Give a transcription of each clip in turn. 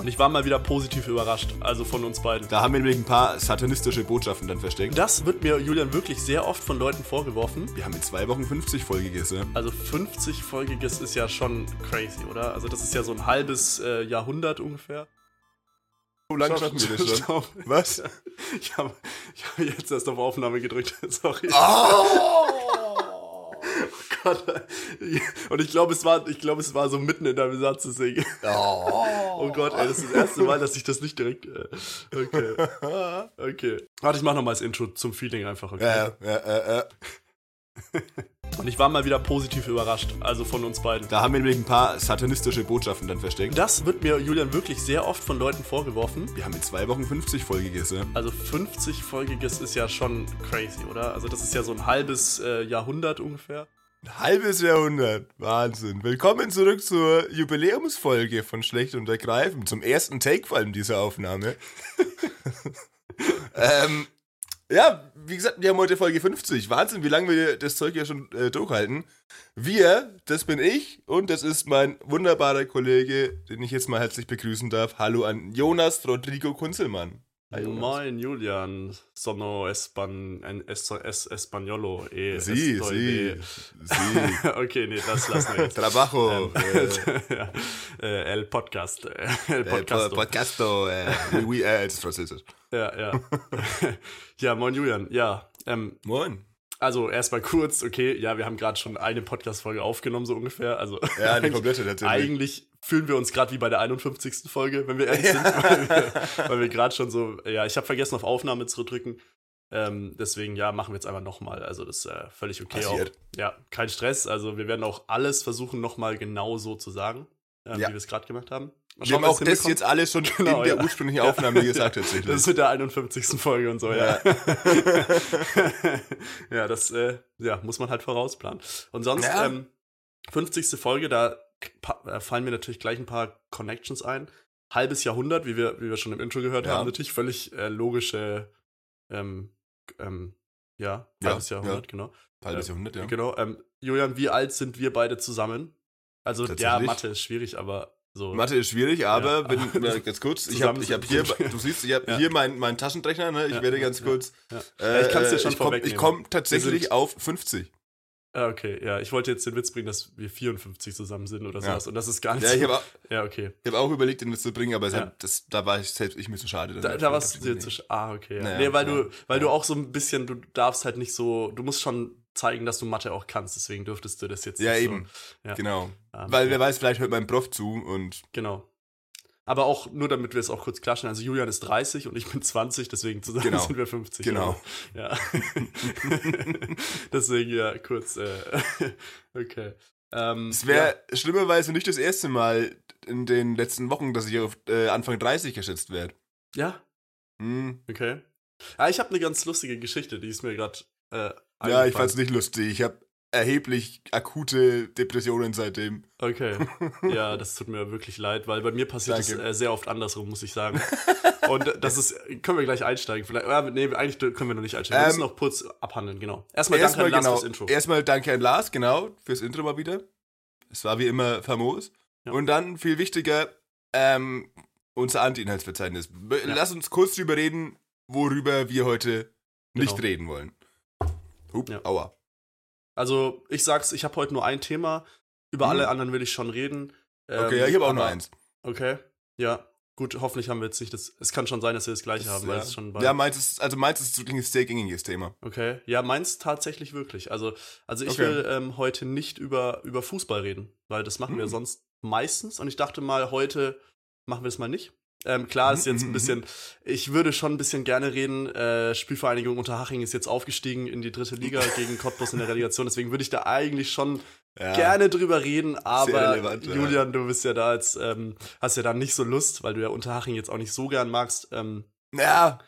Und ich war mal wieder positiv überrascht, also von uns beiden. Da haben wir nämlich ein paar satanistische Botschaften dann versteckt. Das wird mir, Julian, wirklich sehr oft von Leuten vorgeworfen. Wir haben in zwei Wochen 50-folgiges, ja. Also 50-folgiges ist ja schon crazy, oder? Also das ist ja so ein halbes äh, Jahrhundert ungefähr. So lange schaffen wir das schon. Stopp. Was? Ich habe ich hab jetzt erst auf Aufnahme gedrückt, sorry. Oh! Gott. Und ich glaube, es war, ich glaube, es war so mitten in deinem Satz deswegen. Oh. Oh Gott, ey, das ist das erste Mal, dass ich das nicht direkt. Äh, okay. Okay. Warte, ich mach nochmal das Intro zum Feeling einfach, okay? Ja, ja, ja. Und ich war mal wieder positiv überrascht, also von uns beiden. Da haben wir nämlich ein paar satanistische Botschaften dann versteckt. Das wird mir, Julian, wirklich sehr oft von Leuten vorgeworfen. Wir haben in zwei Wochen 50-folgiges, ja. Also 50-folgiges ist ja schon crazy, oder? Also das ist ja so ein halbes äh, Jahrhundert ungefähr. Ein halbes Jahrhundert. Wahnsinn. Willkommen zurück zur Jubiläumsfolge von Schlecht und Ergreifend. Zum ersten Take vor allem dieser Aufnahme. ähm, ja, wie gesagt, wir haben heute Folge 50. Wahnsinn, wie lange wir das Zeug ja schon äh, durchhalten. Wir, das bin ich und das ist mein wunderbarer Kollege, den ich jetzt mal herzlich begrüßen darf. Hallo an Jonas Rodrigo Kunzelmann. Moin, Julian. Sono espan, en, es, es, españolo. E Sie, estoy de- sie. okay, nee, das lassen wir jetzt. Trabajo. Ähm, äh, el Podcast. äh, El Podcasto. Po- Podcasto. Äh, oui, oui, äh, das ist Französisch. ja, ja. ja, moin, Julian. Ja, ähm, Moin. Also erstmal kurz, okay, ja, wir haben gerade schon eine Podcast-Folge aufgenommen, so ungefähr. Also Ja, die komplette natürlich. Eigentlich fühlen wir uns gerade wie bei der 51. Folge, wenn wir ehrlich sind, weil wir, weil wir gerade schon so, ja, ich habe vergessen auf Aufnahme zu drücken. Ähm, deswegen, ja, machen wir jetzt einfach nochmal. Also das ist äh, völlig okay. Auch. Passiert. Ja, kein Stress. Also wir werden auch alles versuchen, nochmal genau so zu sagen, ähm, Ja. wie wir es gerade gemacht haben. Wir haben auch das jetzt alles schon Genau, in der ja. ursprünglichen Aufnahme gesagt, tatsächlich. Das ist mit der 51. Folge und so, ja. Ja, das äh, ja, muss man halt vorausplanen. Und sonst, Ja. ähm, 50. Folge, da äh, fallen mir natürlich gleich ein paar Connections ein. Halbes Jahrhundert, wie wir, wie wir schon im Intro gehört Ja. haben, natürlich völlig äh, logische, ähm, ähm, ja, Ja, halbes Jahrhundert, genau. Halbes Jahrhundert, ja. Genau. Ähm, Julian, wie alt sind wir beide zusammen? Also, ja? Mathe ist schwierig, aber so. Mathe ist schwierig, aber Ja. wenn, äh, ganz kurz, ich habe ich hab hier, du siehst, ich habe Ja. hier meinen mein Taschenrechner, ne? ich Ja, werde ganz kurz. Äh, ich kann's dir schon ich komm, komme Wir tatsächlich auf 50. Ah, okay, ja, ich wollte jetzt den Witz bringen, dass wir 54 zusammen sind oder sowas. Und das ist gar nicht Ja, ich habe auch, ja, okay. ich hab auch überlegt, den Witz zu bringen, aber es hat, das, da war ich selbst ich mir zu schade. Da, da warst du dir zu. sch- Ah, okay. Ja. Naja, nee, weil du, weil du auch so ein bisschen, du darfst halt nicht so, du musst schon zeigen, dass du Mathe auch kannst, deswegen dürftest du das jetzt Ja, nicht eben. so. Ja. Genau. Ähm, Weil ja, wer weiß, vielleicht hört mein Prof zu und Genau. Aber auch nur damit wir es auch kurz klarstellen, also Julian ist 30 und ich bin 20, deswegen zusammen Genau. sind wir 50. Genau. Ja. deswegen ja, kurz. Äh, okay. Ähm, es wäre schlimmerweise nicht das erste Mal in den letzten Wochen, dass ich auf äh, Anfang 30 geschätzt werde. Ja, ja Hm. okay. Ja, ich habe eine ganz lustige Geschichte, die ist mir gerade. Äh, Ja, ich fand's nicht lustig. Ich habe erheblich akute Depressionen seitdem. Okay. Ja, das tut mir wirklich leid, weil bei mir passiert es Danke. äh, sehr oft andersrum, muss ich sagen. Und das ist, können wir gleich einsteigen. Vielleicht, ja, nee, eigentlich können wir noch nicht einsteigen. Wir Ähm, müssen noch kurz abhandeln, genau. Erstmal danke Erstmal an Lars genau, fürs Intro. erstmal danke an Lars, genau, fürs Intro mal wieder. Es war wie immer famos. Ja. Und dann, viel wichtiger, ähm, unser Anti-Inhaltsverzeichnis. Ja. Lass uns kurz drüber reden, worüber wir heute nicht Genau. reden wollen. Hup, Ja. aua. Also, ich sag's, ich habe heute nur ein Thema. Über Mhm. alle anderen will ich schon reden. Ähm, Okay, ja, ich habe auch nur eins. Okay, ja. Gut, hoffentlich haben wir jetzt nicht das. Es kann schon sein, dass wir das gleiche haben, weil ja. es schon bei. ja, meins ist, also meins ist wirklich ein sehr gängiges Thema. Okay, ja, meins tatsächlich wirklich. Also, also ich Okay. will ähm, heute nicht über, über Fußball reden, weil das machen wir Hm. sonst meistens. Und ich dachte mal, heute machen wir es mal nicht. Ähm, klar ist jetzt ein bisschen, ich würde schon ein bisschen gerne reden. Äh, Spielvereinigung Unterhaching ist jetzt aufgestiegen in die dritte Liga gegen Cottbus in der Relegation. Deswegen würde ich da eigentlich schon Ja. gerne drüber reden. Aber relevant, ja. Julian, du bist ja da als, ähm, hast ja da nicht so Lust, weil du ja Unterhaching jetzt auch nicht so gern magst. Ähm, Ja,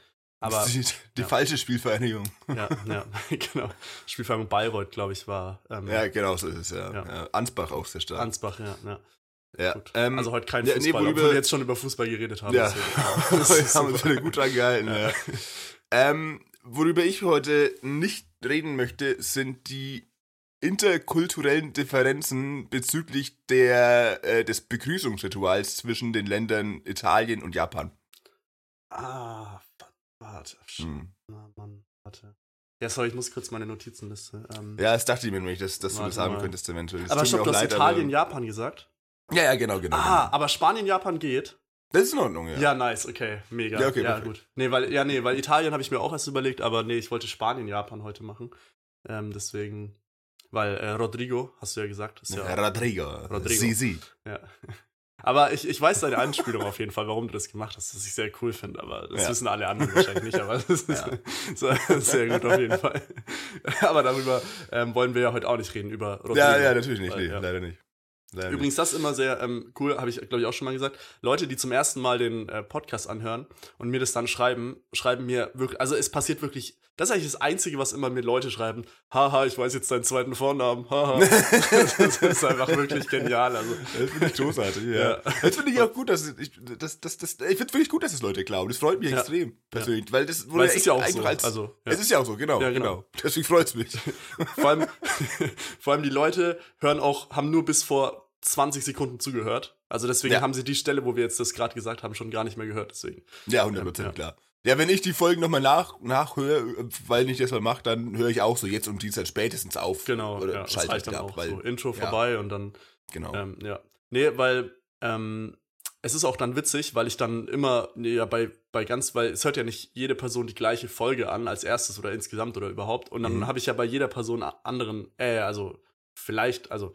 aber die, die ja. falsche Spielvereinigung. ja, ja, genau. Spielvereinigung Bayreuth, glaube ich, war. Ähm, Ja, genau so ist es, ja. Ja. ja. Ansbach auch sehr stark. Ansbach, ja. ja. Ja. Ähm, also heute kein ja, nee, Fußball, worüber- obwohl wir jetzt schon über Fußball geredet haben. Ja. Das wir ist haben uns super. wieder gut dran gehalten. Ja. Ähm, worüber ich heute nicht reden möchte, sind die interkulturellen Differenzen bezüglich der, äh, des Begrüßungsrituals zwischen den Ländern Italien und Japan. Ah, warte. Hm. Na, Mann, warte. Ja, sorry, ich muss kurz meine Notizenliste. Ähm, Ja, das dachte ich mir nämlich, dass, dass du das sagen mal. könntest eventuell. Das aber stopp, du hast Italien, Japan gesagt. Ja, ja, genau, genau. Ah, genau. aber Spanien, Japan geht. Das ist in Ordnung, ja. Ja, nice, okay, mega. Ja, okay, ja perfekt. gut. Nee, weil, ja, nee, weil Italien habe ich mir auch erst überlegt, aber nee, ich wollte Spanien, Japan heute machen. Ähm, deswegen, weil äh, Rodrigo, hast du ja gesagt, ist ja, Rodrigo. Rodrigo. Sie, sie. ja. Aber ich, ich weiß deine Anspielung auf jeden Fall, warum du das gemacht hast, was ich sehr cool finde, aber das Ja. wissen alle anderen wahrscheinlich nicht, aber das ist Ja. sehr gut auf jeden Fall. Aber darüber ähm, wollen wir ja heute auch nicht reden, über Rodrigo. Ja, ja, natürlich nicht. Weil, Nee, ja. leider nicht. Leider Übrigens, das ist immer sehr ähm, cool, habe ich, glaube ich, auch schon mal gesagt. Leute, die zum ersten Mal den äh, Podcast anhören und mir das dann schreiben, schreiben mir wirklich, also es passiert wirklich, das ist eigentlich das Einzige, was immer mir Leute schreiben. Haha, ich weiß jetzt deinen zweiten Vornamen. Haha. das ist einfach wirklich genial. Also. Das finde ich großartig, ja. Ja. Das finde ich auch gut, dass ich, das, das, das, ich finde wirklich gut, dass es Leute glauben. Das freut mich Ja. extrem, persönlich. Weil das weil es ist ja auch so. als, also, ja. Es ist ja auch so, genau. Ja, genau. genau. Deswegen freut es mich. vor, allem, vor allem die Leute hören auch, haben nur bis vor 20 Sekunden zugehört. Also deswegen Ja. haben sie die Stelle, wo wir jetzt das gerade gesagt haben, schon gar nicht mehr gehört. Deswegen. Ja, 100% Ja. klar. Ja, wenn ich die Folgen nochmal nach, nachhöre, weil ich das mal mache, dann höre ich auch so jetzt um die Zeit spätestens auf. Genau, Oder ja, schalte reicht dann wieder auch ab, weil, so. Intro ja. vorbei und dann genau. Ähm, ja. Nee, weil ähm, es ist auch dann witzig, weil ich dann immer, nee, ja, bei, bei ganz, weil es hört ja nicht jede Person die gleiche Folge an als erstes oder insgesamt oder überhaupt. Und dann Mhm. habe ich ja bei jeder Person anderen, äh, also vielleicht, also,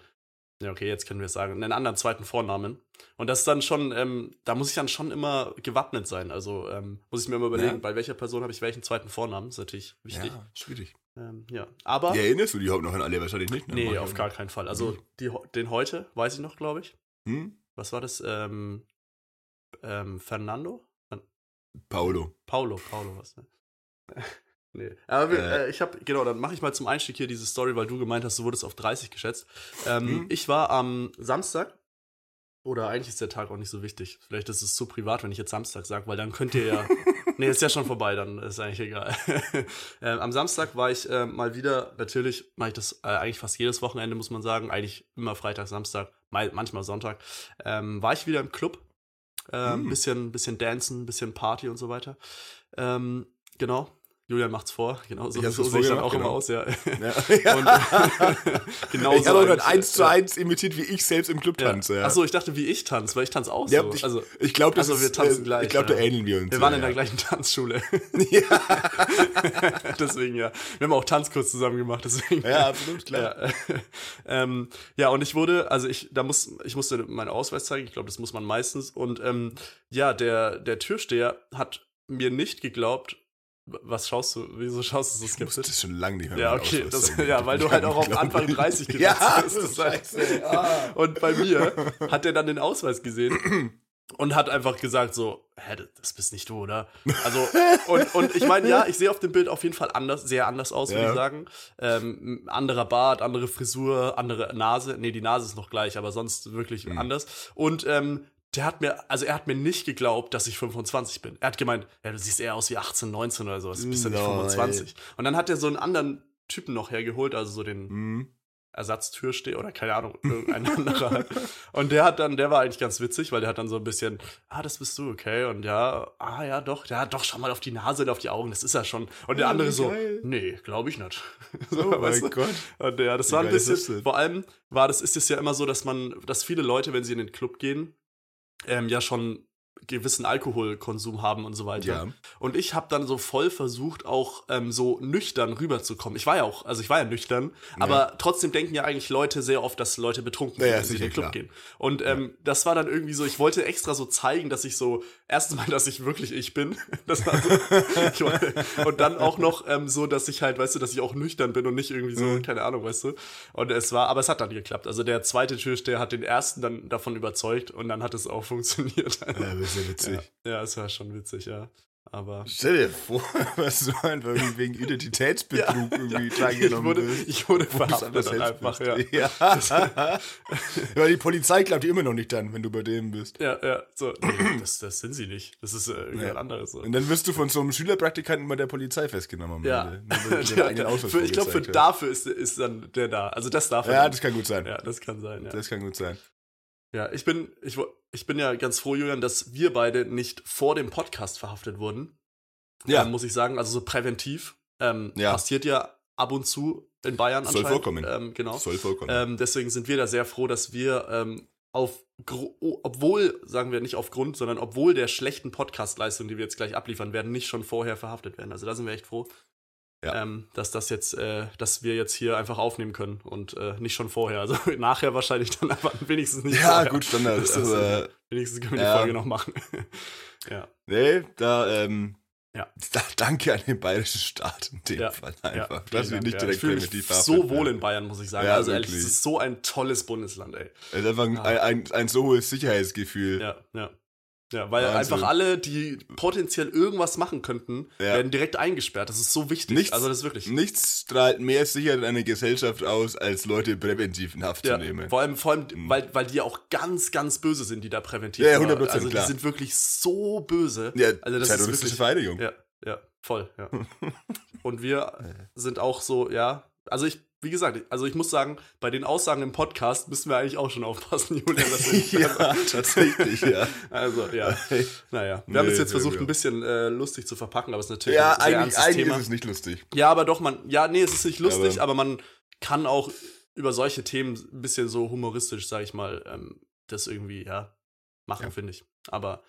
ja, okay, jetzt können wir es sagen, einen anderen zweiten Vornamen. Und das ist dann schon, ähm, da muss ich dann schon immer gewappnet sein. Also ähm, muss ich mir immer überlegen, Ja. bei welcher Person habe ich welchen zweiten Vornamen. ist natürlich wichtig. Ja, schwierig. Ähm, ja. Aber. Ja, erinnerst du die überhaupt noch an alle? Wahrscheinlich nicht. ne? Nee, Mach auf gar keinen Fall. Also Mhm. die, den heute, weiß ich noch, glaube ich. Hm? Was war das? Ähm, ähm, Fernando? Paulo. Paulo, Paulo was, ne? Nee. Aber wir, Äh. äh, ich habe, genau, dann mache ich mal zum Einstieg hier diese Story, weil du gemeint hast, du wurdest auf 30 geschätzt. Ähm, Mhm. Ich war am Samstag, oder eigentlich ist der Tag auch nicht so wichtig. Vielleicht ist es zu privat, wenn ich jetzt Samstag sage, weil dann könnt ihr ja. nee, ist ja schon vorbei, dann ist eigentlich egal. ähm, am Samstag war ich äh, mal wieder, natürlich mache ich das äh, eigentlich fast jedes Wochenende, muss man sagen. Eigentlich immer Freitag, Samstag, mal, manchmal Sonntag. Ähm, war ich wieder im Club. Ähm, Hm. bisschen, bisschen Dancen, bisschen Party und so weiter. Ähm, genau. Julian macht's vor, genau so, so sehe ich dann auch immer genau. aus, ja. Ja. Und, genau ich so habe gerade eins zu eins imitiert, wie ich selbst im Club Ja. tanze. Ja. Achso, ich dachte, wie ich tanze, weil ich tanze auch Ja, so. ich- also, ich glaube, also wir tanzen äh, gleich, Ich glaube, da ähneln wir uns. wir waren in der gleichen Tanzschule. Ja, deswegen, ja. Wir haben auch Tanzkurs zusammen gemacht, deswegen. ja, absolut, klar. Ja, ähm, ja, und ich wurde, also ich, da muss, ich musste meinen Ausweis zeigen, ich glaube, das muss man meistens. Und ähm, ja, der, der Türsteher hat mir nicht geglaubt, was schaust du, wieso schaust du so skeptisch? das schon lange nicht mehr Ja, okay, das, ja, weil du halt auch auf Anfang 30 gesetzt Ja, bist. das ist scheiße. Ah. Und bei mir hat er dann den Ausweis gesehen und hat einfach gesagt so, hä, das bist nicht du, oder? Also, und, und ich meine, ja, ich sehe auf dem Bild auf jeden Fall anders, sehr anders aus, würde Ja. ich sagen. Ähm, anderer Bart, andere Frisur, andere Nase. Nee, die Nase ist noch gleich, aber sonst wirklich Mhm. anders. Und ähm, der hat mir, also er hat mir nicht geglaubt, dass ich 25 bin. Er hat gemeint, ja, du siehst eher aus wie 18, 19 oder so, du bist ja nicht Nein. 25. Und dann hat er so einen anderen Typen noch hergeholt, also so den Hm. Ersatztürsteher oder keine Ahnung, irgendein anderer. Und der hat dann, der war eigentlich ganz witzig, weil der hat dann so ein bisschen, ah, das bist du, okay. Und ja, ah ja, doch, ja, doch, schau mal auf die Nase und auf die Augen, das ist er schon. Und der Oh, andere so, geil. nee, glaube ich nicht. Oh So, mein du? Gott. Und ja, das war ein bisschen, vor allem war das, ist es ja immer so, dass man, dass viele Leute, wenn sie in den Club gehen, ähm, ja schon gewissen Alkoholkonsum haben und so weiter. Ja. Und ich habe dann so voll versucht, auch ähm, so nüchtern rüberzukommen. Ich war ja auch, also ich war ja nüchtern, aber trotzdem denken ja eigentlich Leute sehr oft, dass Leute betrunken Ja, ja, sind, wenn sie in den Club klar. gehen. Und ähm, das war dann irgendwie so, ich wollte extra so zeigen, dass ich so, erstens mal, dass ich wirklich ich bin. Das war so, ich wollte, und dann auch noch ähm, so, dass ich halt, weißt du, dass ich auch nüchtern bin und nicht irgendwie so, Mhm. keine Ahnung, weißt du. Und es war, aber es hat dann geklappt. Also der zweite Türsteher hat den ersten dann davon überzeugt und dann hat es auch funktioniert. Ja, ja witzig. Ja, ja, es war schon witzig, ja. Aber Stell dir vor, was du einfach wegen Identitätsbetrug irgendwie ich drangenommen wurde, bist. ich wurde verhaftet einfach, ja. Ja. Weil die Polizei glaubt dir immer noch nicht dann, wenn du bei denen bist. Ja, ja, so. Nee, das, das sind sie nicht. Das ist äh, irgendein Ja. anderes. So. Und dann wirst du von so einem Schülerpraktikanten bei der Polizei festgenommen. Ja, ja, Ausweis für, ich glaube, für hast. dafür ist, ist dann der da. Also das darf er Ja, das kann gut sein. ja, das kann sein, ja. Das kann gut sein. Ja, ich bin, ich, ich bin ja ganz froh, Julian, dass wir beide nicht vor dem Podcast verhaftet wurden. Ja. Ähm, muss ich sagen, also so präventiv. Ähm, Ja. Passiert ja ab und zu in Bayern Soll anscheinend. vorkommen. Ähm, genau. Soll vollkommen. Ähm, deswegen sind wir da sehr froh, dass wir ähm, auf, obwohl, sagen wir nicht aufgrund, sondern obwohl der schlechten Podcast-Leistung, die wir jetzt gleich abliefern werden, nicht schon vorher verhaftet werden. Also da sind wir echt froh, Ja. ähm, dass das jetzt, äh, dass wir jetzt hier einfach aufnehmen können und äh, nicht schon vorher. Also nachher wahrscheinlich dann aber wenigstens nicht ja, vorher. gut, Standard. Das ist- aber, Wenigstens können wir Ja. die Folge noch machen. ja. nee, da, ähm, Ja. da, danke an den bayerischen Staat in dem Ja. Fall einfach. dass wir nicht direkt ich fühle mich so wohl in Bayern, muss ich sagen. Ja, also ehrlich, wirklich. es ist so ein tolles Bundesland, ey. Es ist einfach ein, ein, ein, ein so hohes Sicherheitsgefühl. Ja, ja. Ja, weil Wahnsinn. einfach alle, die potenziell irgendwas machen könnten, Ja. werden direkt eingesperrt. Das ist so wichtig. Nichts, also das ist wirklich. nichts strahlt mehr Sicherheit in eine Gesellschaft aus, als Leute präventiv in Haft Ja, zu nehmen. vor allem, vor allem weil, weil die ja auch ganz, ganz böse sind, die da präventiv Ja, ja, immer- 100% Also die klar. sind wirklich so böse. Ja, also das ist terroristische wirklich, Vereinigung. Ja, ja, voll, ja. Und wir sind auch so, ja, also ich, wie gesagt, also ich muss sagen, bei den Aussagen im Podcast müssen wir eigentlich auch schon aufpassen, Julian. Wir, ja, tatsächlich, ja. Also, ja. Naja, wir haben Nee, es jetzt ja, versucht, ja. ein bisschen äh, lustig zu verpacken, aber es ist natürlich Ja, ein sehr eigentlich, eigentlich Thema. ist es nicht lustig. Ja, aber doch, man, ja, nee, es ist nicht lustig, Ja, aber, man kann auch über solche Themen ein bisschen so humoristisch, sag ich mal, ähm, das irgendwie, ja, machen, Ja. finde ich. Aber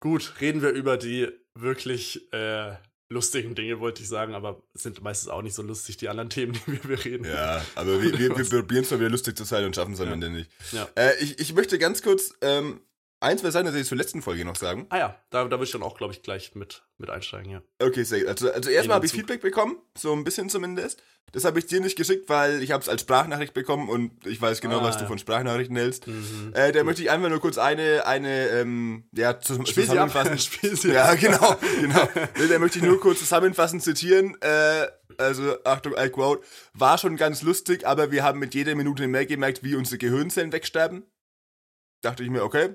gut, reden wir über die wirklich äh, lustigen Dinge, wollte ich sagen, aber sind meistens auch nicht so lustig, die anderen Themen, die wir, wir reden. Ja, aber wir, wir, wir probieren es mal wieder lustig zu sein und schaffen es am Ja. Ende nicht. Ja. Äh, ich, ich möchte ganz kurz ähm, ein, zwei Sachen tatsächlich zur letzten Folge noch sagen. Ah ja, da, da würde ich dann auch, glaube ich, gleich mit, mit einsteigen, ja. Okay, sehr gut. Also, also erstmal habe ich. Feedback bekommen, so ein bisschen zumindest. Das habe ich dir nicht geschickt, weil ich habe es als Sprachnachricht bekommen und ich weiß genau, Ah, was du ja. von Sprachnachrichten hältst. Mhm. Äh, da möchte ich einfach nur kurz eine, eine, ähm, ja, zu, Spiel zusammenfassen. spiel Ja, genau, genau. Da möchte ich nur kurz zusammenfassend zitieren. Äh, also, Achtung, I quote. War schon ganz lustig, aber wir haben mit jeder Minute mehr gemerkt, wie unsere Gehirnzellen wegsterben. Dachte ich mir, okay,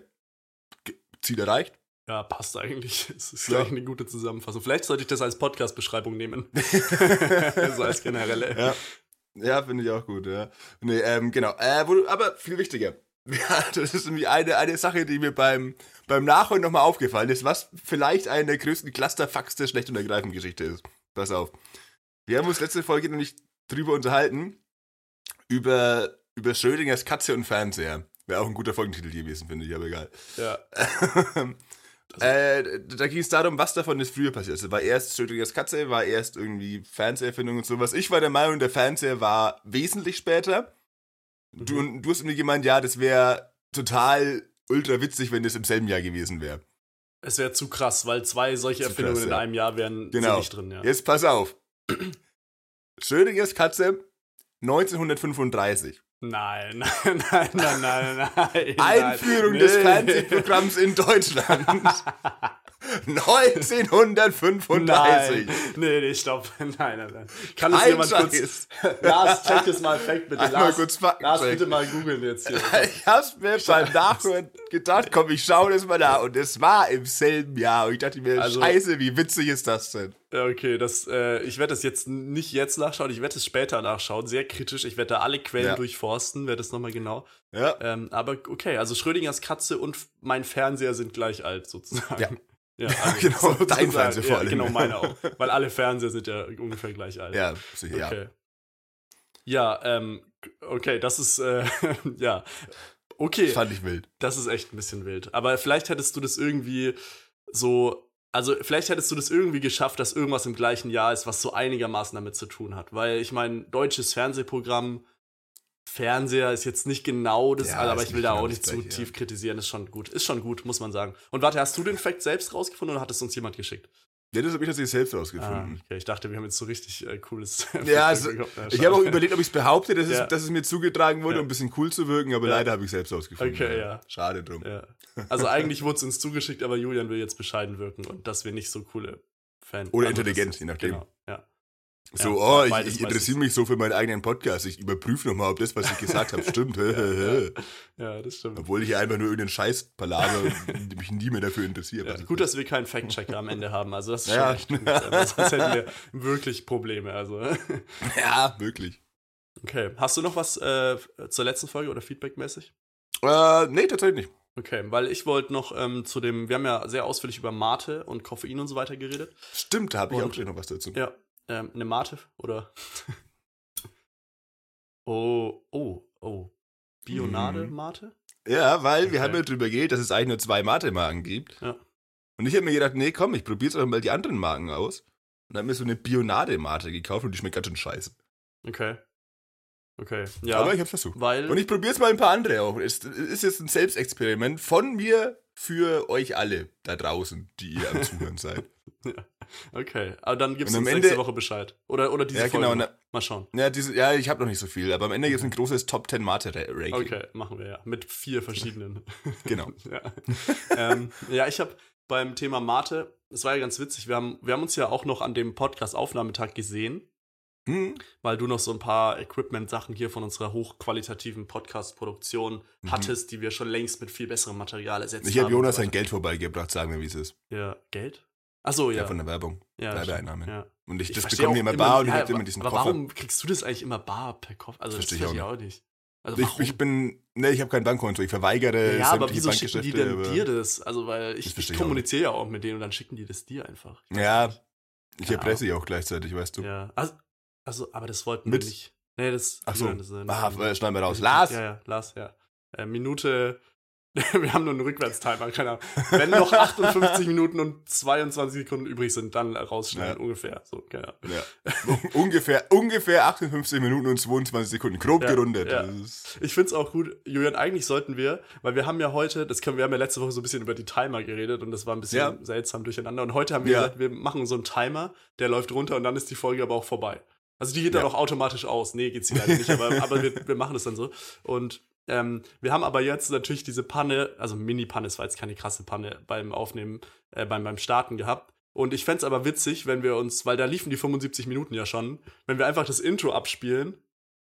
Ziel erreicht. Ja, passt eigentlich. Es ist Ja. eine gute Zusammenfassung. Vielleicht sollte ich das als Podcast-Beschreibung nehmen. so als generelle. Ja, ja finde ich auch gut, ja. Nee, ähm, genau. Äh, du- aber viel wichtiger. Ja, das ist nämlich eine, eine Sache, die mir beim, beim Nachholen nochmal aufgefallen ist, was vielleicht eine der größten Clusterfucks der Schlecht- und Ergreifend-Geschichte ist. Pass auf. Wir haben uns letzte Folge nämlich drüber unterhalten, über, über Schrödingers Katze und Fernseher. Wäre auch ein guter Folgentitel gewesen, finde ich, aber egal. Ja. Äh, da ging es darum, was davon ist früher passiert. Also war erst Schrödingers Katze, war erst irgendwie Fernseherfindung und sowas. Ich war der Meinung, der Fernseher war wesentlich später. Du, Mhm. und du hast mir gemeint, ja, das wäre total ultra witzig, wenn das im selben Jahr gewesen wäre. Es wäre zu krass, weil zwei solche Zu Erfindungen krass, in ja. einem Jahr wären Genau. nicht drin, ja. Jetzt pass auf. Schrödingers Katze 1935. Nein, nein, nein, nein, nein, nein. Einführung nein. des. Fernsehprogramms in Deutschland. 1935. Nein. Nee, nee, stopp. Nein, nein, nein. Kann es jemand kurz. Scheiß. Lars, check das mal Fact bitte. Einmal Lars, kurz Fakten Lars, bitte mal googeln jetzt hier. Ich hab's mir beim Nachhören gedacht, komm, ich schau das mal nach. Und es war im selben Jahr. Und ich dachte mir, Also- scheiße, wie witzig ist das denn? Okay, das, äh, ich werde das jetzt nicht jetzt nachschauen, ich werde es später nachschauen, sehr kritisch. Ich werde da alle Quellen Ja. durchforsten, werde das nochmal genau. Ja. Ähm, aber okay, also Schrödingers Katze und mein Fernseher sind gleich alt, sozusagen. Ja. Ja, also Genau, sozusagen, dein Fernseher vor ja, allem. Genau, meine auch. Weil alle Fernseher sind ja ungefähr gleich alt. Ja, sicher, ja. Okay. Ja, ähm, okay, das ist, äh, ja. Okay, Das fand ich wild. das ist echt ein bisschen wild. Aber vielleicht hättest du das irgendwie so, also vielleicht hättest du das irgendwie geschafft, dass irgendwas im gleichen Jahr ist, was so einigermaßen damit zu tun hat. Weil ich meine, deutsches Fernsehprogramm, Fernseher ist jetzt nicht genau das, Ja, aber ich will da genau auch nicht zu tief ja. kritisieren. Ist schon gut. Ist schon gut, muss man sagen. Und warte, hast du den Fact selbst rausgefunden oder hat es uns jemand geschickt? Ja, das habe ich tatsächlich selbst Ah, rausgefunden. okay. Ich dachte, wir haben jetzt so richtig äh, cooles. Ja, also, Ja, ich habe auch überlegt, ob ich es behaupte, dass, Ja. es, dass es mir zugetragen wurde, Ja. um ein bisschen cool zu wirken, aber Ja. leider habe ich selbst rausgefunden. Okay, ja. Schade drum. Ja. Also eigentlich wurde es uns zugeschickt, aber Julian will jetzt bescheiden wirken und dass wir nicht so coole Fan Oder intelligent, je nachdem. Genau, ja. So, Ja, oh, ich, ich interessiere mich so für meinen eigenen Podcast. Ich überprüfe nochmal, ob das, was ich gesagt habe, stimmt. Ja, das stimmt. Obwohl ich ja einfach nur irgendeinen Scheiß palaver und mich nie mehr dafür interessiere. Ja, gut, dass wir keinen Fact-Checker am Ende haben. Also das ist Ja. schon echt Sonst hätten wir wirklich Probleme. Also. ja, wirklich. Okay. Hast du noch was äh, zur letzten Folge oder feedbackmäßig? Äh, nee, tatsächlich nicht. Okay, weil ich wollte noch ähm, zu dem, wir haben ja sehr ausführlich über Mate und Koffein und so weiter geredet. Stimmt, da habe ich auch gleich noch was dazu. Ja, ähm, eine Mate oder. oh, oh, oh. Bionade Mhm. Mate? Ja, weil wir Okay. haben ja drüber geredet, dass es eigentlich nur zwei Mate-Marken gibt. Ja. Und ich habe mir gedacht, nee, komm, ich probiere jetzt auch mal die anderen Marken aus. Und habe mir so eine Bionade-Mate gekauft und die schmeckt ganz schön scheiße. Okay. Okay. Ja, Aber ich habe versucht. weil. Und ich probiere jetzt mal ein paar andere auch. Es ist jetzt ein Selbstexperiment von mir für euch alle da draußen, die ihr am Zuhören seid. okay, aber dann am uns nächste Ende- Woche Bescheid. Oder, oder diese Ja, genau, Folge. na- Mal schauen. Ja, diese, ja ich habe noch nicht so viel, aber am Ende gibt es ein großes Top 10 Mate-Ranking. Okay, machen wir ja. Mit vier verschiedenen. Genau. ja. ähm, ja, ich habe beim Thema Mate, es war ja ganz witzig, wir haben, wir haben uns ja auch noch an dem Podcast-Aufnahmetag gesehen, Hm? weil du noch so ein paar Equipment-Sachen hier von unserer hochqualitativen Podcast-Produktion Mhm. hattest, die wir schon längst mit viel besserem Material ersetzt Ich habe haben Jonas und so sein. Geld vorbeigebracht, sagen wir, wie es ist. Ja, Geld? Achso, Ja. ja. von der Werbung. ja, Werbeeinnahmen. Ja. Und ich, Ich das bekommen auch wir immer bar und ich ja, habe immer diesen aber Koffer. warum kriegst du das eigentlich immer bar per Koffer? Also, Verstehe das ich verstehe ich auch nicht. Also, Ich, ich bin, ne, ich habe kein Bankkonto, ich verweigere ja, aber sämtliche wieso schicken die denn dir das? Also, weil ich, ich ich kommuniziere ja auch mit denen und dann schicken die das dir einfach. Ich Ja, nicht. Ich erpresse ja auch gleichzeitig, weißt du. Ja. Also, also, aber das wollten Mit- wir nicht. Nee, das. Ach so. nein, das, ist- Ah, äh, schneiden wir raus. Lars! Ja, ja, Lars, ja. Äh, Minute. wir haben nur einen Rückwärtstimer, keine Ahnung. Wenn noch 58 Minuten und 22 Sekunden übrig sind, dann rausschneiden, Ja. ungefähr. So, keine Ahnung. Ja. ungefähr, ungefähr 58 Minuten und 22 Sekunden. Grob Ja, gerundet. ja. Ich find's auch gut, Julian, eigentlich sollten wir, weil wir haben ja heute, das können wir haben ja letzte Woche so ein bisschen über die Timer geredet und das war ein bisschen seltsam durcheinander. Und heute haben wir gesagt, wir machen so einen Timer, der läuft runter und dann ist die Folge aber auch vorbei. Also die geht dann Ja. auch automatisch aus. Nee, geht sie leider nicht, aber, aber wir, wir machen das dann so. Und ähm, wir haben aber jetzt natürlich diese Panne, also Mini-Panne, es war jetzt keine krasse Panne beim Aufnehmen, äh, beim, beim Starten gehabt. Und ich fänd's aber witzig, wenn wir uns, weil da liefen die 75 Minuten ja schon, wenn wir einfach das Intro abspielen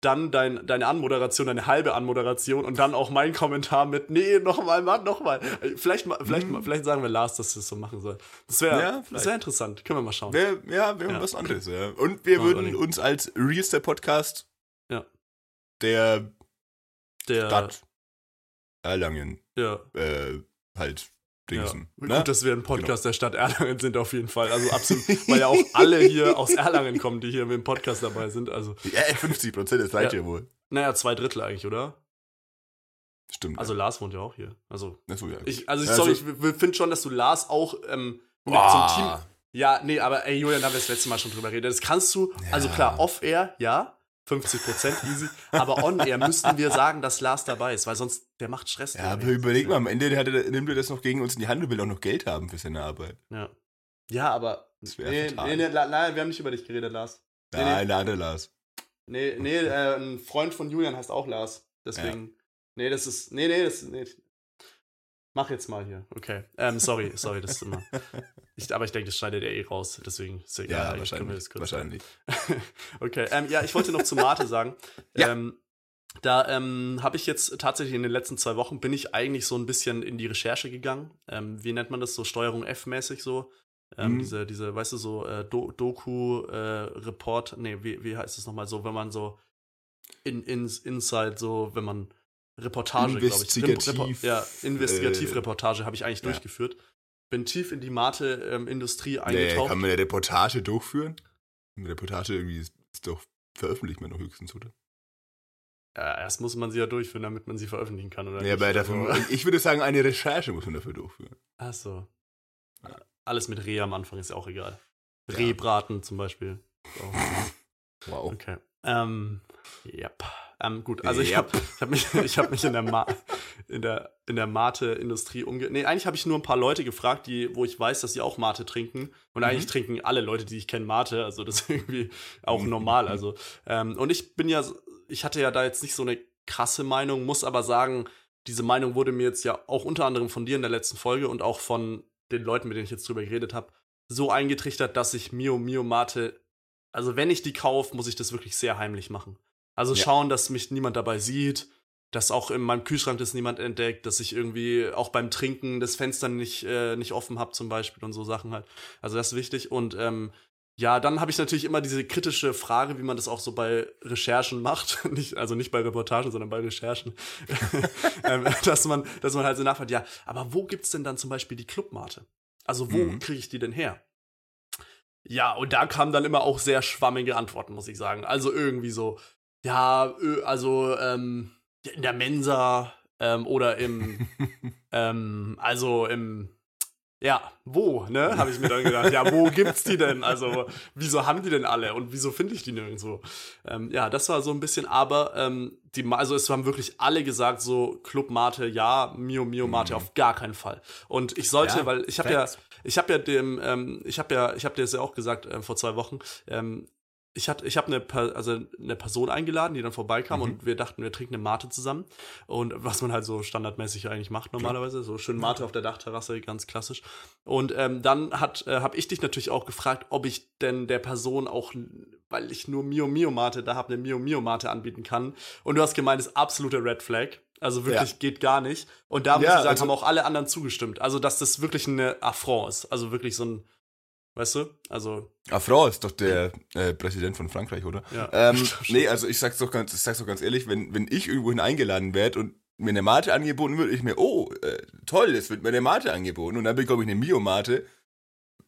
dann dein, deine Anmoderation, deine halbe Anmoderation und dann auch mein Kommentar mit, nee, nochmal, Mann, nochmal. Vielleicht, ma- vielleicht, Mhm. vielleicht sagen wir Lars, dass wir das so machen soll. Das wäre Ja, das vielleicht. wär interessant. Können wir mal schauen. wär, ja, wäre Ja. was anderes. Ja. Und wir Mal würden uns als realster Podcast Ja. der Der, Stadt Erlangen ja, äh, halt ja. dingsen. Gut, ne? dass wir ein Podcast der Stadt Erlangen sind auf jeden Fall. Also absolut, weil ja auch alle hier aus Erlangen kommen, die hier mit dem Podcast dabei sind. Also, Ja, 50 Prozent, das reicht Ja. ja, wohl. naja, zwei Drittel eigentlich, oder? Stimmt. Also Lars wohnt ja auch hier. Also, ja. Achso, ja. ich, also, ich, Ja, sorry, also- ich finde schon, dass du Lars auch ähm, mit Boah. zum Team Ja, nee, aber ey, Julian, da haben wir das letzte Mal schon drüber geredet. Das kannst du, also Ja. klar, off-air, ja, 50% easy, aber on-air müssten wir sagen, dass Lars dabei ist, weil sonst, der macht Stress. Ja, aber überleg mal, am Ende hat nimmt er das noch gegen uns in die Hand und will auch noch Geld haben für seine Arbeit. Ja, ja aber, Das nee, fatal. nee, nee, nein, wir haben nicht über dich geredet, Lars. Nee, Nein, nein, der Lars. Nee, nee, äh, ein Freund von Julian heißt auch Lars, deswegen, nee, das ist, nee, nee, das, nee, mach jetzt mal hier, okay, ähm, sorry, sorry, das ist immer, ich, aber ich denke, das schneidet er eh raus, deswegen ist egal. Ja, können wir wahrscheinlich. wahrscheinlich. okay, ähm, ja, ich wollte noch zu Mate sagen. Ja. ähm, da ähm, habe ich jetzt tatsächlich in den letzten zwei Wochen bin ich eigentlich so ein bisschen in die Recherche gegangen. Ähm, wie nennt man das so? Steuerung F-mäßig so. Ähm, Mhm. Diese, diese, weißt du, so äh, Do Doku, äh, Report, nee, wie, wie heißt es nochmal so, wenn man so in, in, Inside, so, wenn man Reportage, glaube ich. Investigativ, ja, Investigativreportage äh, habe ich eigentlich ja. durchgeführt. Bin tief in die Mate-Industrie Nee, eingetaucht. kann man eine Reportage durchführen? Eine Reportage irgendwie ist, ist doch veröffentlicht man doch höchstens, oder? Ja, erst muss man sie ja durchführen, damit man sie veröffentlichen kann, oder? Ja, nicht? aber dafür, Also- ich würde sagen, eine Recherche muss man dafür durchführen. Ach so. Alles mit Reh am Anfang ist ja auch egal. Ja. Rehbraten zum Beispiel. So. Wow. Okay. Ähm, yep. Ähm, gut, also ich Yep. habe ich hab mich, ich hab mich in der Ma in der, in der Mate-Industrie umgeht. Nee, eigentlich habe ich nur ein paar Leute gefragt, die, wo ich weiß, dass sie auch Mate trinken. Und mhm. eigentlich trinken alle Leute, die ich kenne, Mate. Also das ist irgendwie auch normal. Also, ähm, und ich bin ja, ich hatte ja da jetzt nicht so eine krasse Meinung, muss aber sagen, diese Meinung wurde mir jetzt ja auch unter anderem von dir in der letzten Folge und auch von den Leuten, mit denen ich jetzt drüber geredet habe, so eingetrichtert, dass ich Mio Mio Mate, also wenn ich die kaufe, muss ich das wirklich sehr heimlich machen. Also ja. schauen, dass mich niemand dabei sieht, dass auch in meinem Kühlschrank das niemand entdeckt, dass ich irgendwie auch beim Trinken das Fenster nicht, äh, nicht offen habe zum Beispiel und so Sachen halt. Also das ist wichtig und ähm, ja, dann habe ich natürlich immer diese kritische Frage, wie man das auch so bei Recherchen macht, nicht, also nicht bei Reportagen, sondern bei Recherchen, ähm, dass man, dass man halt so nachfragt, ja, aber wo gibt's denn dann zum Beispiel die Clubmate? Also wo mhm. kriege ich die denn her? Ja, und da kamen dann immer auch sehr schwammige Antworten, muss ich sagen. Also irgendwie so, ja, also ähm, in der Mensa ähm, oder im, ähm, also im, ja, wo, ne, habe ich mir dann gedacht, ja, wo gibt's die denn? Also, wieso haben die denn alle und wieso finde ich die nirgendwo? Ähm, ja, das war so ein bisschen, aber ähm, die, also es haben wirklich alle gesagt, so Club Mate, ja, Mio Mio Mate mhm. auf gar keinen Fall. Und ich sollte, ja, weil ich habe ja, ich habe ja dem, ähm, ich habe ja, ich habe dir das ja auch gesagt äh, vor zwei Wochen, ähm, ich hatte, ich habe eine, also eine Person eingeladen, die dann vorbeikam mhm. und wir dachten, wir trinken eine Mate zusammen. Und was man halt so standardmäßig eigentlich macht normalerweise, ja. so schön Mate auf der Dachterrasse, ganz klassisch. Und ähm, dann hat, äh, habe ich dich natürlich auch gefragt, ob ich denn der Person auch, weil ich nur Mio Mio Mate da habe, eine Mio Mio Mate anbieten kann. Und du hast gemeint, das ist absolute Red Flag. Also wirklich ja. geht gar nicht. Und da muss ja, ich sagen, also, haben auch alle anderen zugestimmt. Also, dass das wirklich eine Affront ist. Also wirklich so ein, weißt du? Also. Affront ist doch der äh, Präsident von Frankreich, oder? Ja. Ähm, nee, also ich sag's doch ganz, ich sag's doch ganz ehrlich, wenn, wenn ich irgendwohin eingeladen werde und mir eine Mate angeboten wird, ich mir, oh, äh, toll, es wird mir eine Mate angeboten und dann bekomme ich eine Mio-Mate,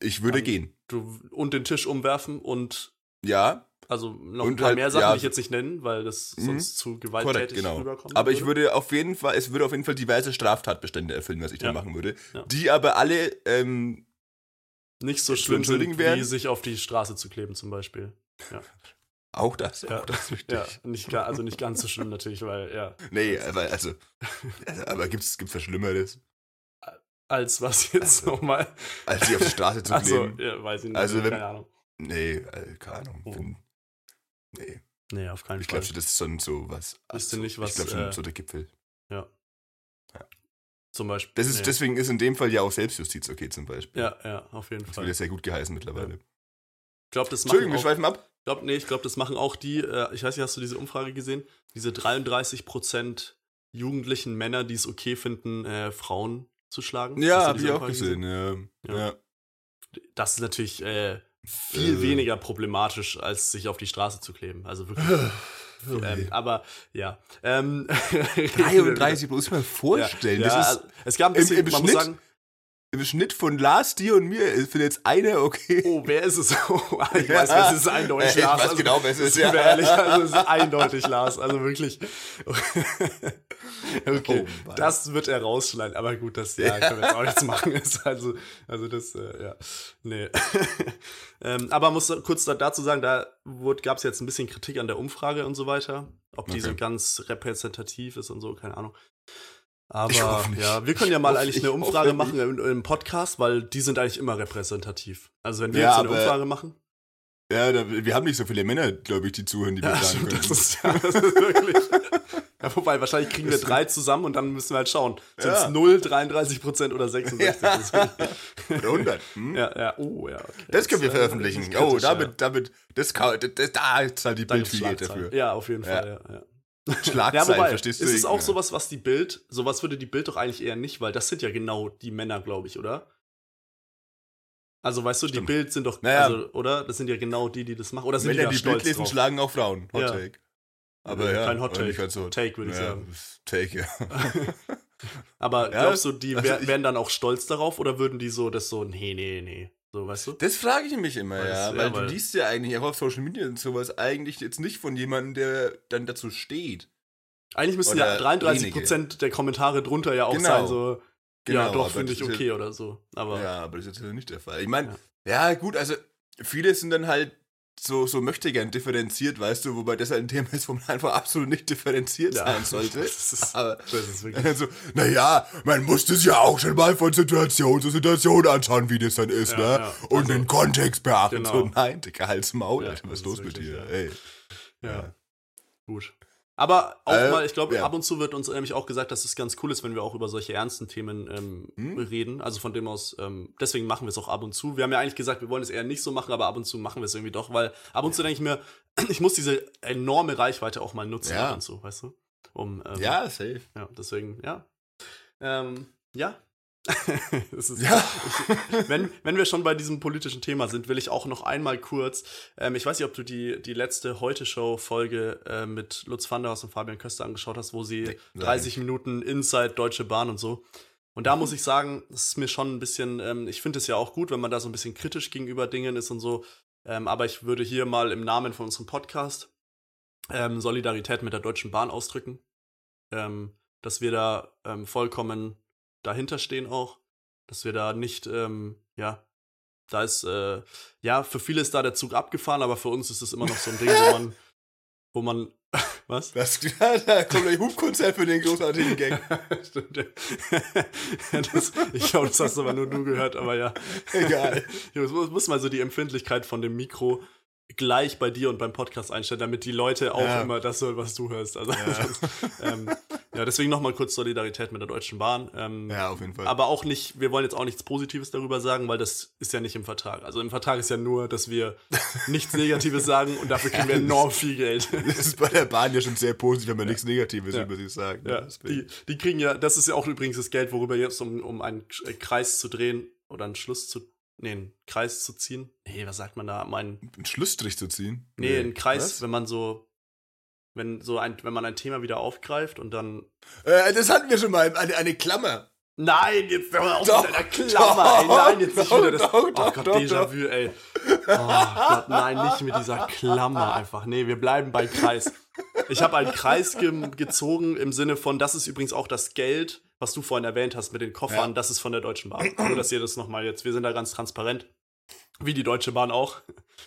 ich würde dann, gehen. Du, und den Tisch umwerfen und. Ja, also noch ein paar halt, mehr Sachen, ja, die ich jetzt nicht nennen, weil das mhm. sonst zu gewalttätig korrekt, genau. rüberkommt. Aber würde. ich würde auf jeden Fall, es würde auf jeden Fall diverse Straftatbestände erfüllen, was ich ja. dann machen würde, ja. die aber alle ähm, nicht so schlimm sind, werden. wie sich auf die Straße zu kleben zum Beispiel. Ja. Auch das, ja. auch das ist wichtig. Ja, nicht, also nicht ganz so schlimm natürlich, weil, ja. Nee, aber also, aber gibt's, gibt's was Schlimmeres? Als was jetzt also, nochmal? Als sie auf die Straße zu kleben. Achso, ja, weiß ich nicht, also, keine Ahnung. Nee, äh, keine Ahnung. Oh. Nee. Nee, auf keinen ich Fall. Ich glaube, das ist schon so was. Ist denn nicht was. Ich glaube schon äh, so der Gipfel. Ja. Zum Beispiel. Das ist, nee. Deswegen ist in dem Fall ja auch Selbstjustiz okay, zum Beispiel. Ja, ja, auf jeden das Fall. Das wird ja sehr gut geheißen mittlerweile. Ja. Ich glaube, das machen Entschuldigung, wir schweifen ab. Glaub, nee, ich glaube, das machen auch die, äh, ich weiß nicht, hast du diese Umfrage gesehen? Diese 33% jugendlichen Männer, die es okay finden, äh, Frauen zu schlagen. Ja, hab ich auch gesehen, gesehen? Ja. ja. Das ist natürlich äh, viel äh. weniger problematisch, als sich auf die Straße zu kleben. Also wirklich. Okay. Ähm, aber ja. Ähm, 33 muss ich mir vorstellen. Ja, das ja, ist es gab ein bisschen, im, im Schnitt, sagen, im Schnitt von Lars, dir und mir ist jetzt eine okay. Oh, wer ist es? Oh, ich weiß, ja. es ist eindeutig ich Lars. Ich weiß also, genau, wer es ist. Ja. Ehrlich, also es ist eindeutig Lars. Also wirklich. okay, oh, das wird er rausschneiden. Aber gut, das ja, können wir jetzt auch nichts machen. Ist also, also das, äh, ja, nee. ähm, aber muss kurz dazu sagen, da gab es jetzt ein bisschen Kritik an der Umfrage und so weiter. Ob die okay. so ganz repräsentativ ist und so, keine Ahnung. Aber ja, wir können ja mal eigentlich eine Umfrage machen im, im, Podcast, weil die sind eigentlich immer repräsentativ. Also wenn wir ja, jetzt eine Umfrage machen. Ja, da, wir haben nicht so viele Männer, glaube ich, die zuhören, die wir ja, sagen können. Das ist, ja, das ist wirklich. ja, wobei, wahrscheinlich kriegen wir drei zusammen und dann müssen wir halt schauen. Sind es ja. 0, 33 Prozent oder 66 Prozent? Ja. oder 100. Hm? Ja, ja, oh, ja. Okay. Das können wir veröffentlichen. Oh, damit, damit, das, das, das, da ist halt die Bildfähigkeit dafür. Ja, auf jeden Fall, ja. ja. Schlagzeilen, ja, wobei, verstehst du? Ist es auch sowas, was die Bild, sowas würde die Bild doch eigentlich eher nicht, weil das sind ja genau die Männer, glaube ich, oder? Also, weißt du, Stimmt. die Bild sind doch, naja. also, oder? Das sind ja genau die, die das machen. Oder sind Männer, die, die Bild lesen, drauf? schlagen auch Frauen. Hot ja. Take. Aber ja, kein Hot Take. So. Take, würde ich ja, sagen. Take, ja. aber glaubst du, die also wären dann auch stolz darauf oder würden die so das so, nee, nee, nee. So, weißt du? Das frage ich mich immer, ja. Weil, ja, weil, du liest ja eigentlich auch auf Social Media und sowas eigentlich jetzt nicht von jemandem, der dann dazu steht. Eigentlich müssten ja 33 Prozent der Kommentare drunter ja auch genau. sein, so, genau, ja, doch, finde ich okay oder so. Aber, ja, aber das ist jetzt nicht der Fall. Ich meine, ja. ja. gut, also viele sind dann halt so, so möchte gern differenziert, weißt du, wobei das halt ein Thema ist, wo man einfach absolut nicht differenziert Ja. sein sollte. Das ist- Aber Das ist wirklich. dann so, naja, man muss das ja auch schon mal von Situation zu Situation anschauen, wie das dann ist, ne? Und Also, den Kontext beachten. genau. So, nein, Dicker, halt's Maul, was ist los mit dir? Ey. Ja. Gut. Aber auch Äh, mal, ich glaube, ja. ab und zu wird uns nämlich auch gesagt, dass es ganz cool ist, wenn wir auch über solche ernsten Themen ähm, Hm? reden. Also von dem aus, ähm, deswegen machen wir es auch ab und zu. Wir haben ja eigentlich gesagt, wir wollen es eher nicht so machen, aber ab und zu machen wir es irgendwie doch, weil ab und zu denke ich mir, ich muss diese enorme Reichweite auch mal nutzen Ja. ab und zu, weißt du? Um, ähm, Ja, safe. ja, deswegen, ja. Ähm, ja. ist, Ja. ich, wenn, wenn wir schon bei diesem politischen Thema sind, will ich auch noch einmal kurz, ähm, ich weiß nicht, ob du die, die letzte Heute-Show-Folge äh, mit Lutz van der Haas und Fabian Köster angeschaut hast, wo sie Nee, sag 30 Minuten Inside Deutsche Bahn und so. Und da muss ich sagen, das ist mir schon ein bisschen, ähm, ich finde es ja auch gut, wenn man da so ein bisschen kritisch gegenüber Dingen ist und so. Ähm, aber ich würde hier mal im Namen von unserem Podcast ähm, Solidarität mit der Deutschen Bahn ausdrücken. Ähm, dass wir da ähm, vollkommen dahinter stehen auch. Dass wir da nicht, ähm, ja, da ist, äh, ja, für viele ist da der Zug abgefahren, aber für uns ist es immer noch so ein Ding, wo man, wo man, was? Das, da kommt ein Hubkonzert für den großartigen Gang. Stimmt, ja. das, ich glaube, das hast aber nur du gehört, aber ja. Egal. Ich muss, muss mal so die Empfindlichkeit von dem Mikro gleich bei dir und beim Podcast einstellen, damit die Leute auch Ja. immer das hören, was du hörst. Also, Ja. das, ähm, ja, deswegen nochmal kurz Solidarität mit der Deutschen Bahn. Ähm, Ja, auf jeden Fall. aber auch nicht, wir wollen jetzt auch nichts Positives darüber sagen, weil das ist ja nicht im Vertrag. Also im Vertrag ist ja nur, dass wir nichts Negatives sagen und dafür kriegen wir enorm viel Geld. das ist bei der Bahn ja schon sehr positiv, wenn man nichts Negatives Ja. über sie sagt. Ja, Deswegen. die, die kriegen ja, das ist ja auch übrigens das Geld, worüber jetzt, um, um einen Kreis zu drehen oder einen Schluss zu, nee, einen Kreis zu ziehen. Nee, was sagt man da? Um einen, Schlussstrich zu ziehen? nee, einen Kreis, Was? wenn man so, wenn so ein, wenn man ein Thema wieder aufgreift und dann. Äh, das hatten wir schon mal, eine, eine Klammer. Nein, jetzt hör mal auf Doch, mit deiner Klammer, ey, nein, jetzt nicht doch, wieder das. doch, oh doch, Gott, doch, Déjà-vu, ey. Oh Gott, nein, nicht mit dieser Klammer einfach. Nee, wir bleiben bei Kreis. Ich habe einen Kreis ge gezogen im Sinne von, das ist übrigens auch das Geld, was du vorhin erwähnt hast mit den Koffern, Ja. das ist von der Deutschen Bahn. Nur, dass ihr das nochmal jetzt, wir sind da ganz transparent. Wie die Deutsche Bahn auch.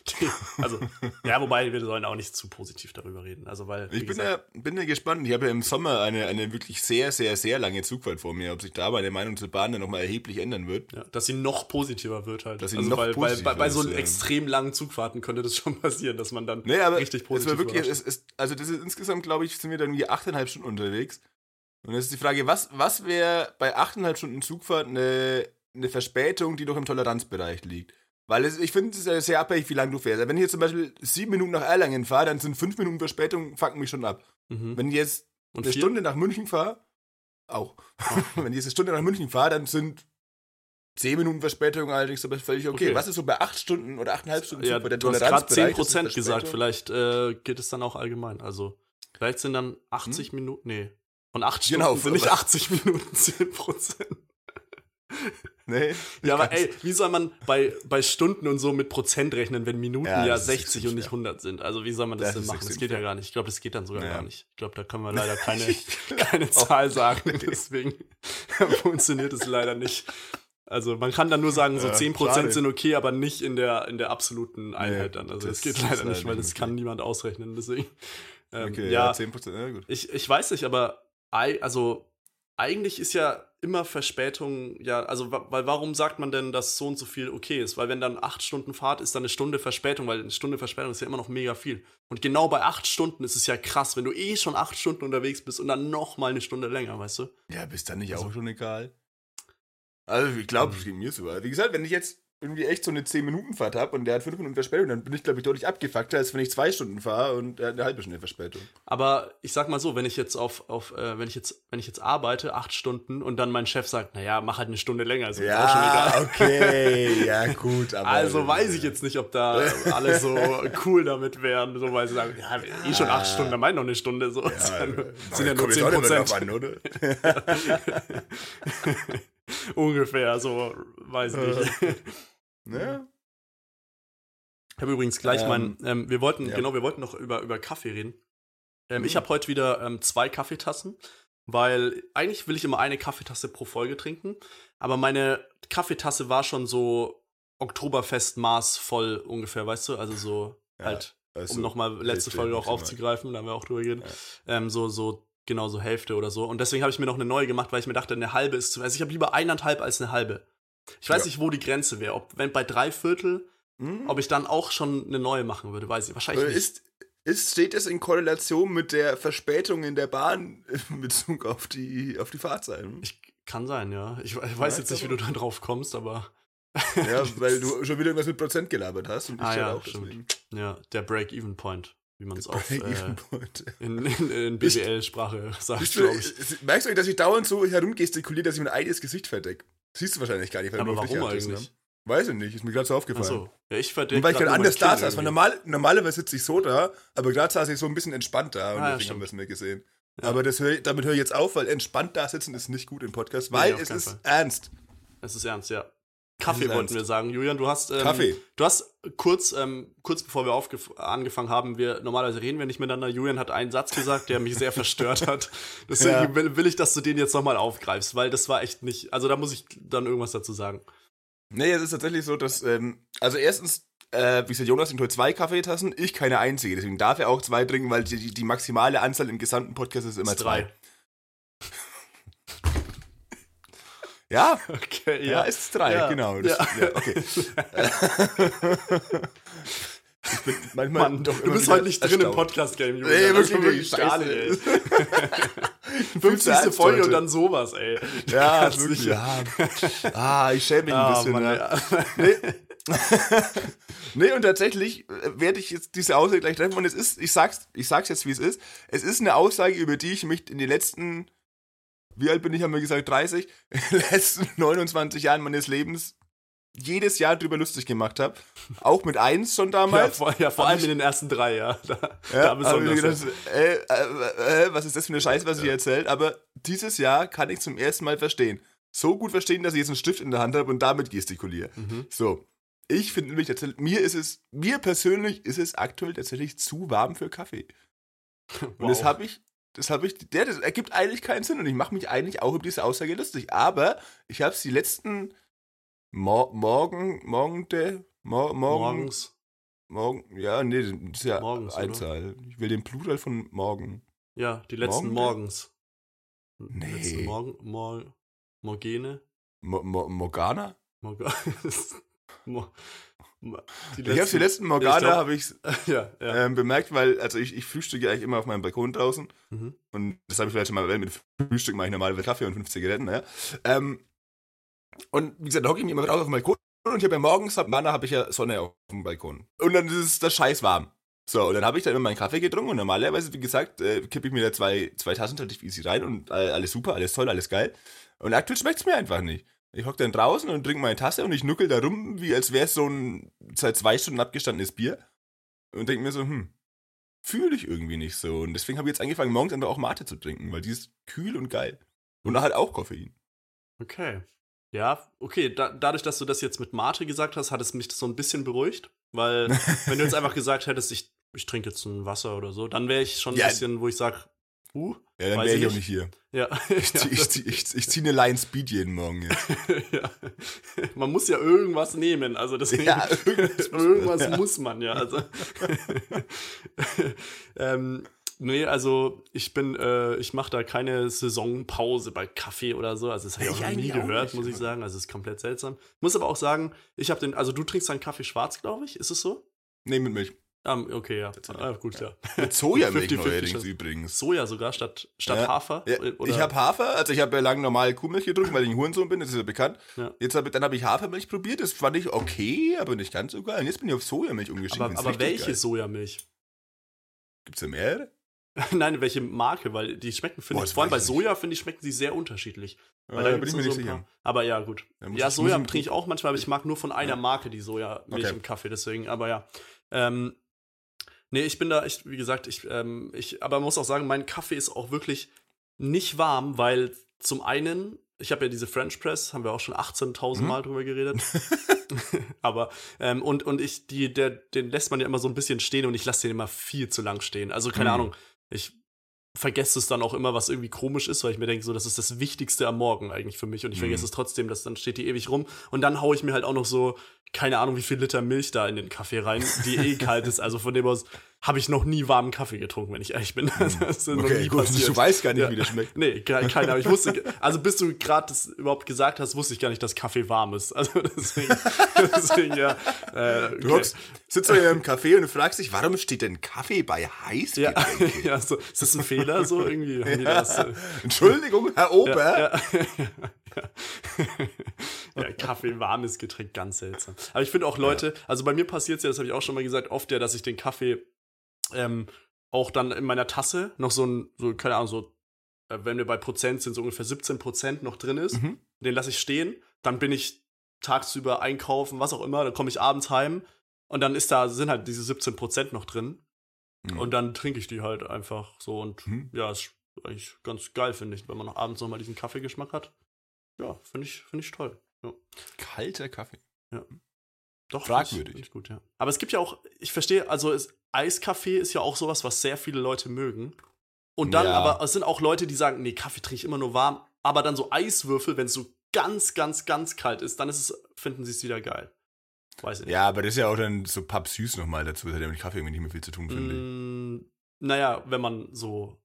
Die, also, ja, wobei wir sollen auch nicht zu positiv darüber reden. Also, weil. Ich bin gesagt, ja, bin ja gespannt. Ich habe ja im Sommer eine, eine wirklich sehr, sehr, sehr lange Zugfahrt vor mir. Ob sich da meine Meinung zur Bahn dann nochmal erheblich ändern wird. ja, dass sie noch positiver wird halt. Dass sie also, noch weil, weil bei, positiver bei so ist, ja. extrem langen Zugfahrten könnte das schon passieren, dass man dann Nee, aber richtig es positiv war wirklich, überrascht es ist, also das ist insgesamt, glaube ich, sind wir dann wie achteinhalb Stunden unterwegs. Und jetzt ist die Frage, was, was wäre bei achteinhalb Stunden Zugfahrt eine, eine Verspätung, die noch im Toleranzbereich liegt? Weil es, ich finde, es ist sehr abhängig, wie lange du fährst. Wenn ich jetzt zum Beispiel sieben Minuten nach Erlangen fahre, dann sind fünf Minuten Verspätung, fucken mich schon ab. Mhm. Wenn ich jetzt Und eine vier? Stunde nach München fahre, auch. Wenn ich jetzt eine Stunde nach München fahre, dann sind zehn Minuten Verspätung allerdings aber völlig okay. Okay. Was ist so bei acht Stunden oder achteinhalb Stunden Ja, Zugfahrt? Der du hast gerade ist 10% gesagt, vielleicht äh, geht es dann auch allgemein. Also, vielleicht sind dann 80 Minuten, nee, von 8 Stunden Genau, sind nicht aber- 80 Minuten 10%. Nee. Ja, aber ey, wie soll man bei, bei Stunden und so mit Prozent rechnen, wenn Minuten Ja, ja, das ist 60 extrem und nicht schwer. 100 sind? Also, wie soll man das, Das denn machen? Das geht ja gar nicht. Ich glaube, das geht dann sogar Ja. gar nicht. Ich glaube, da können wir leider keine, keine Zahl sagen. Deswegen funktioniert es leider nicht. Also, man kann dann nur sagen, so Ja, 10% schade. sind okay, aber nicht in der, in der absoluten Einheit dann. Also, das, das geht leider nicht, weil das kann niemand ausrechnen. Deswegen. Ähm, Okay, ja, ja, 10%, ja gut. ich, ich weiß nicht, aber also eigentlich ist ja immer Verspätung, ja, also weil warum sagt man denn, dass so und so viel okay ist? Weil wenn dann acht Stunden Fahrt ist, dann eine Stunde Verspätung, weil eine Stunde Verspätung ist ja immer noch mega viel. Und genau bei acht Stunden ist es ja krass, wenn du eh schon acht Stunden unterwegs bist und dann noch mal eine Stunde länger, weißt du? Ja, bist dann nicht Also- auch schon egal? Also, ich glaube, es ging mir so. Wie gesagt, wenn ich jetzt irgendwie echt so eine 10-Minuten-Fahrt habe und der hat 5 Minuten Verspätung, dann bin ich, glaube ich, deutlich abgefuckter, als wenn ich zwei Stunden fahre und er hat eine halbe Stunde Verspätung. Aber ich sag mal so, wenn ich jetzt auf, auf äh, wenn ich jetzt, wenn ich jetzt arbeite, acht Stunden und dann mein Chef sagt, naja, mach halt eine Stunde länger, ist auch schon egal. okay, ja, gut. Aber Also weiß ich jetzt nicht, ob da alle so cool damit wären, so weil sie sagen, ja, eh schon acht Stunden, dann meine noch eine Stunde. So. Ja, sind ja nur, sind ja nur kommt jetzt 10 auch nicht mehr Prozent. an, oder? Ungefähr, so weiß ich nicht. Ne? Ich habe übrigens gleich Ähm, mein, ähm, wir wollten, ja. genau, wir wollten noch über, über Kaffee reden. Ähm, Ich Mhm. habe heute wieder ähm, zwei Kaffeetassen, weil eigentlich will ich immer eine Kaffeetasse pro Folge trinken, aber meine Kaffeetasse war schon so Oktoberfest-Maß voll ungefähr, weißt du? Also so halt, also, um nochmal letzte Folge auch aufzugreifen, da haben wir auch drüber geredet, ähm, so, so, genau so Hälfte oder so. Und deswegen habe ich mir noch eine neue gemacht, weil ich mir dachte, eine halbe ist zu, also ich habe lieber eineinhalb als eine halbe. Ich weiß Ja. nicht, wo die Grenze wäre, ob, wenn bei drei Viertel, Hm? ob ich dann auch schon eine neue machen würde, weiß ich, wahrscheinlich Oder nicht. ist, ist, steht es in Korrelation mit der Verspätung in der Bahn in Bezug auf die, auf die Fahrzeiten? Ich, kann sein, ja. Ich, ich weiß Ja, jetzt ich nicht, wie du da drauf kommst, aber Ja, weil du schon wieder irgendwas mit Prozent gelabert hast und ich Ah, ja, auch deswegen. ja, der Break-Even-Point, wie man es auf äh, in, in, in BWL-Sprache sagt, glaube du, ich. merkst du, dass ich dauernd so herumgestikuliere, dass ich mein eigenes Gesicht verdecke? Siehst du wahrscheinlich gar nicht, weil Aber dich warum eigentlich? haben. Weiß ich nicht, ist mir gerade so aufgefallen. Achso, ja, ich verdecke weil ich gerade anders da saß, weil normal, normalerweise sitze ich so da, aber gerade saß ich so ein bisschen entspannt da und Ah, ja, deswegen haben wir es mir gesehen. Ja. Aber das hör, damit höre ich jetzt auf, weil entspannt da sitzen ist nicht gut im Podcast, Nee, weil auf es ist Fall. ernst. Es ist ernst, ja. Kaffee wollten wir sagen. Julian, du hast. Ähm, Kaffee. Du hast kurz, ähm, kurz bevor wir angefangen haben, wir normalerweise reden wir nicht miteinander. Julian hat einen Satz gesagt, der mich sehr verstört hat. Deswegen Ja. will, will ich, dass du den jetzt nochmal aufgreifst, weil das war echt nicht. Also da muss ich dann irgendwas dazu sagen. Nee, es ist tatsächlich so, dass, ähm, also erstens, äh, wie gesagt, Jonas trinkt heute zwei Kaffeetassen, ich keine einzige, deswegen darf er auch zwei trinken, weil die, die, maximale Anzahl im gesamten Podcast ist immer Ist zwei. Ja, Okay, ja, ja. ist drei, Ja. genau. Das, Ja. ja. okay. ich bin manchmal Mann, doch du bist heute nicht drin im erstaunt. Podcast-Game, Julian. Nee, wirklich scheiße. nicht, ey. Viel zu 50. ernst Folge und dann sowas, ey. Ja, wirklich. Ja. Ah, ich schäme mich ein Ah, bisschen. Mann, ja. ja. Nee, und tatsächlich äh, werde ich jetzt diese Aussage gleich treffen. Und es ist, ich sag's, ich sag's jetzt, wie es ist. Es ist eine Aussage, über die ich mich in den letzten, wie alt bin ich, haben wir gesagt, 30, in den letzten 29 Jahren meines Lebens jedes Jahr drüber lustig gemacht habe. Auch mit eins schon Ja, damals. vor, ja, vor allem ich- in den ersten drei, ja. Da, Ja, da hab ich besonders. mir gedacht, äh, äh, äh, was ist das für eine Scheiße, was ihr erzählt? Aber dieses Jahr kann ich zum ersten Mal verstehen. So gut verstehen, dass ich jetzt einen Stift in der Hand habe und damit gestikuliere. Mhm. So. Ich finde nämlich tatsächlich, mir ist es, mir persönlich ist es aktuell tatsächlich zu warm für Kaffee. Und Wow. das habe ich, das habe ich, der, das ergibt eigentlich keinen Sinn und ich mache mich eigentlich auch über diese Aussage lustig. Aber ich habe es die letzten Mor morgen, morgen, der, mor morgen, Morgens. morgen, ja, nee, das ist ja Morgens, oder? Einzahl. Ich will den Plural von morgen. Ja, die letzten Morgen? Morgens. Nee. Letzten Morgen, Mor Morgene? Mo Mo Morgana? Morga Mo Mo die ich habe die letzten glaub- habe ich Ja, ja. ähm, bemerkt, weil, also ich, ich frühstücke eigentlich immer auf meinem Balkon draußen. Mhm. Und das habe ich vielleicht schon mal erwähnt, mit Frühstück mache ich normalerweise Kaffee und fünf Zigaretten, naja. Ähm, und wie gesagt, da hocke ich mich immer drauf auf dem Balkon und ich habe ja morgens, ab Manna habe ich ja Sonne auf dem Balkon. Und dann ist das scheiß warm. So, und dann habe ich da immer meinen Kaffee getrunken und normalerweise, wie gesagt, äh, kippe ich mir da zwei, zwei Tassen relativ easy rein und äh, alles super, alles toll, alles geil. Und aktuell schmeckt es mir einfach nicht. Ich hocke dann draußen und trinke meine Tasse und ich nuckel da rum, wie als wäre es so ein seit zwei Stunden abgestandenes Bier. Und denke mir so, hm, fühle ich irgendwie nicht so. Und deswegen habe ich jetzt angefangen, morgens einfach auch Mate zu trinken, weil die ist kühl und geil. Und da halt auch Koffein. Okay. Ja, okay, da, dadurch, dass du das jetzt mit Mate gesagt hast, hat es mich so ein bisschen beruhigt, weil wenn du jetzt einfach gesagt hättest, ich, ich trinke jetzt ein Wasser oder so, dann wäre ich schon ein Ja. bisschen, wo ich sage, uh, Ja, dann wäre ich ich auch nicht. hier. ja. Ich, zieh- ich, zieh- ich, ich ziehe eine Line Speed jeden Morgen jetzt. ja. Man muss ja irgendwas nehmen, also deswegen, Ja, irgendwas muss man, irgendwas ja. muss man ja. Also. ähm, nee, also ich bin, äh, ich mache da keine Saisonpause bei Kaffee oder so. Also das habe ich Ich auch noch nie gehört, nicht, muss ich sagen. Also es ist komplett seltsam. Muss aber auch sagen, ich habe den, also du trinkst deinen Kaffee schwarz, glaube ich. Ist es so? Nee, mit Milch. Ah, okay, ja. Ah, gut, ja. Mit Sojamilch 50-50 neuerdings übrigens. Soja sogar statt, statt Ja. Hafer? Ja, Oder? ich habe Hafer, also ich habe ja lange normal Kuhmilch getrunken, weil ich ein Hurensohn bin, das ist ja bekannt. Ja. Jetzt hab ich, dann habe ich Hafermilch probiert, das fand ich okay, aber nicht ganz so geil. Und jetzt bin ich auf Sojamilch umgestiegen. aber, aber welche Sojamilch? Gibt es da mehrere? Nein, welche Marke? Weil die schmecken, finde ich, vor allem bei Soja, finde ich, schmecken sie sehr unterschiedlich. Weil Ja, da bin ich mir nicht so ein sicher. paar- Aber ja, gut. Ja, Soja trinke ich auch manchmal, aber ich mag nur von einer Ja. Marke die Sojamilch Okay. im Kaffee, deswegen, aber ja. Ähm, nee, ich bin da, ich, wie gesagt, ich, ähm, ich, aber man muss auch sagen, mein Kaffee ist auch wirklich nicht warm, weil zum einen, ich habe ja diese French Press, haben wir auch schon 18.000 Mhm. Mal drüber geredet. aber, ähm, und, und ich, die, der, den lässt man ja immer so ein bisschen stehen und ich lasse den immer viel zu lang stehen. Also, keine Mhm. Ahnung, ich vergesse es dann auch immer, was irgendwie komisch ist, weil ich mir denke, so, das ist das Wichtigste am Morgen eigentlich für mich und ich Mhm. vergesse es trotzdem, dass dann steht die ewig rum und dann haue ich mir halt auch noch so keine Ahnung, wie viel Liter Milch da in den Kaffee rein, die eh kalt ist. Also von dem aus habe ich noch nie warmen Kaffee getrunken, wenn ich ehrlich bin. Das ist noch Okay, nie gut, passiert. du weißt gar nicht, Ja. wie das schmeckt. Nee, ke- keine Ahnung. Ich wusste, also bis du gerade das überhaupt gesagt hast, wusste ich gar nicht, dass Kaffee warm ist. Also deswegen, deswegen ja. Äh, Du hockst, sitzt hier im Café und du fragst dich, warum steht denn Kaffee bei ja, Heißgetränke? ja, so, ist das ein Fehler so irgendwie? Die das, äh, Entschuldigung, Herr Ober. ja, ja, Kaffee, warmes Getränk, ganz seltsam. Aber ich finde auch Leute, also bei mir passiert es ja, das habe ich auch schon mal gesagt, oft ja, dass ich den Kaffee ähm, auch dann in meiner Tasse noch so ein, so, keine Ahnung, so, äh, wenn wir bei Prozent sind, so ungefähr 17 Prozent noch drin ist. Mhm. Den lasse ich stehen, dann bin ich tagsüber einkaufen, was auch immer, dann komme ich abends heim und dann ist da, sind halt diese 17 Prozent noch drin. Mhm. Und dann trinke ich die halt einfach so und Mhm. ja, ist eigentlich ganz geil, finde ich, wenn man noch abends nochmal diesen Kaffeegeschmack hat. Ja, finde ich, finde ich toll. Ja. Kalter Kaffee. Doch, Fragwürdig. Finde ich, find ich gut, ja. Aber es gibt ja auch, ich verstehe, also es, Eiskaffee ist ja auch sowas, was sehr viele Leute mögen. Und dann Ja. aber, es sind auch Leute, die sagen, nee, Kaffee trinke ich immer nur warm, aber dann so Eiswürfel, wenn es so ganz, ganz, ganz kalt ist, dann ist es, finden sie es wieder geil. Weiß ich nicht. Ja, aber das ist ja auch dann so pappsüß nochmal dazu. Das hat ja mit Kaffee irgendwie nicht mehr viel zu tun, finde ich. Mm, naja, wenn man so.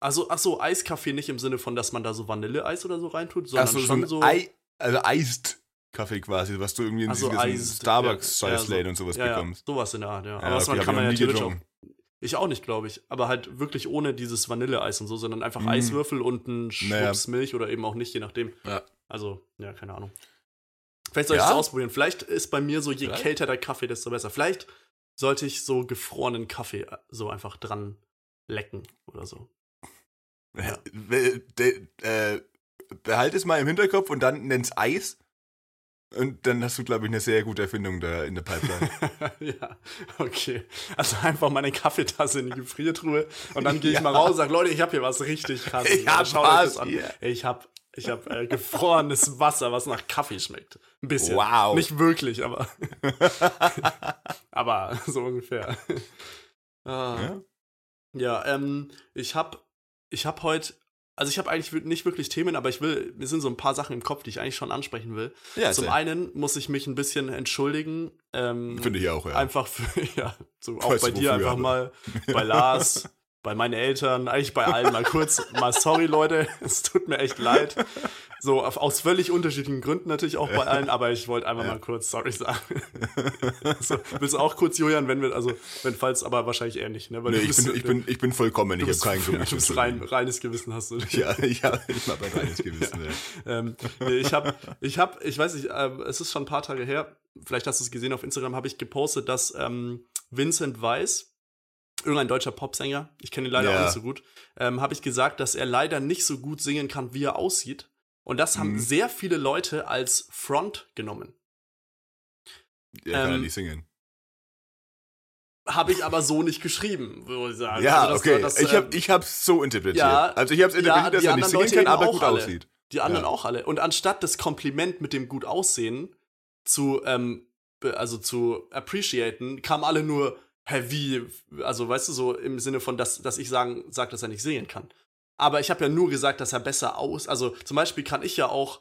Also, ach so, Eiskaffee nicht im Sinne von, dass man da so Vanilleeis oder so reintut, sondern Ach so, schon so. Ei, also eist Kaffee quasi, was du irgendwie in Ach so, diesen ganzen Eis- Starbucks ja, ja, und sowas ja, ja, bekommst. sowas in der Art, ja. Ja, Aber das okay, kann man ja ich noch nie theoretisch auch. Ich auch nicht, glaube ich. Aber halt wirklich ohne dieses Vanilleeis und so, sondern einfach Mm. Eiswürfel und ein Naja. Schwupps Milch oder eben auch nicht, je nachdem. Ja. Also, ja, keine Ahnung. Vielleicht soll ich Ja? es ausprobieren. Vielleicht ist bei mir so, je kälter der Kaffee, desto besser. Vielleicht sollte ich so gefrorenen Kaffee äh, so einfach dran lecken oder so. Ja. De- äh, behalt es mal im Hinterkopf und dann nenn's Eis. Und dann hast du, glaube ich, eine sehr gute Erfindung da in der Pipeline. ja, okay. Also einfach meine Kaffeetasse in die Gefriertruhe und dann gehe ich Ja. mal raus und sage, Leute, ich habe hier was richtig krasses. Ich hab Schaut euch was an. Ich habe ich hab, äh, gefrorenes Wasser, was nach Kaffee schmeckt. Ein bisschen. Wow. Nicht wirklich, aber aber so ungefähr. Ah. ja? Ja, ähm, ich habe ich hab heute, also ich habe eigentlich nicht wirklich Themen, aber ich will, mir sind so ein paar Sachen im Kopf, die ich eigentlich schon ansprechen will. ja Zum erzähl. einen muss ich mich ein bisschen entschuldigen. Ähm, Finde ich auch, ja. Einfach für, ja, so auch Weißt bei dir einfach aber. mal, bei Lars, bei meinen Eltern, eigentlich bei allen mal kurz, mal sorry Leute, es tut mir echt leid. So, aus völlig unterschiedlichen Gründen natürlich auch bei allen, aber ich wollte einfach mal kurz sorry sagen. so, willst du auch kurz, Julian, wenn wir, also, wenn falls, aber wahrscheinlich eher nicht, ne? Weil Nee, ich, bist- bin, ich, bin, ich bin vollkommen. Ich habe ja, mich du bist rein, reines Gewissen hast du. Ja, ich habe ich hab ein reines Gewissen. ja. Ähm, nee, ich habe, ich habe, ich weiß nicht, ähm, es ist schon ein paar Tage her, vielleicht hast du es gesehen auf Instagram, habe ich gepostet, dass ähm, Vincent Weiss, irgendein deutscher Popsänger, ich kenne ihn leider Ja. auch nicht so gut, ähm, habe ich gesagt, dass er leider nicht so gut singen kann, wie er aussieht. Und das haben Mhm. sehr viele Leute als Front genommen. Er kann ja Ähm, nicht singen. Habe ich aber so nicht geschrieben, würde ich sagen. Ja, Also das- okay. das, ich ähm, habe ich hab's so interpretiert. ja, also ich habe es interpretiert, ja, dass die er nicht anderen singen Leute kann, aber auch gut alle. aussieht. Die anderen Ja. auch alle. Und anstatt das Kompliment mit dem gut aussehen zu, ähm, also zu appreciaten, kamen alle nur, hä, wie, also weißt du, so im Sinne von, dass, dass ich sagen, sag, dass er nicht sehen kann. Aber ich habe ja nur gesagt, dass er besser aus, also zum Beispiel kann ich ja auch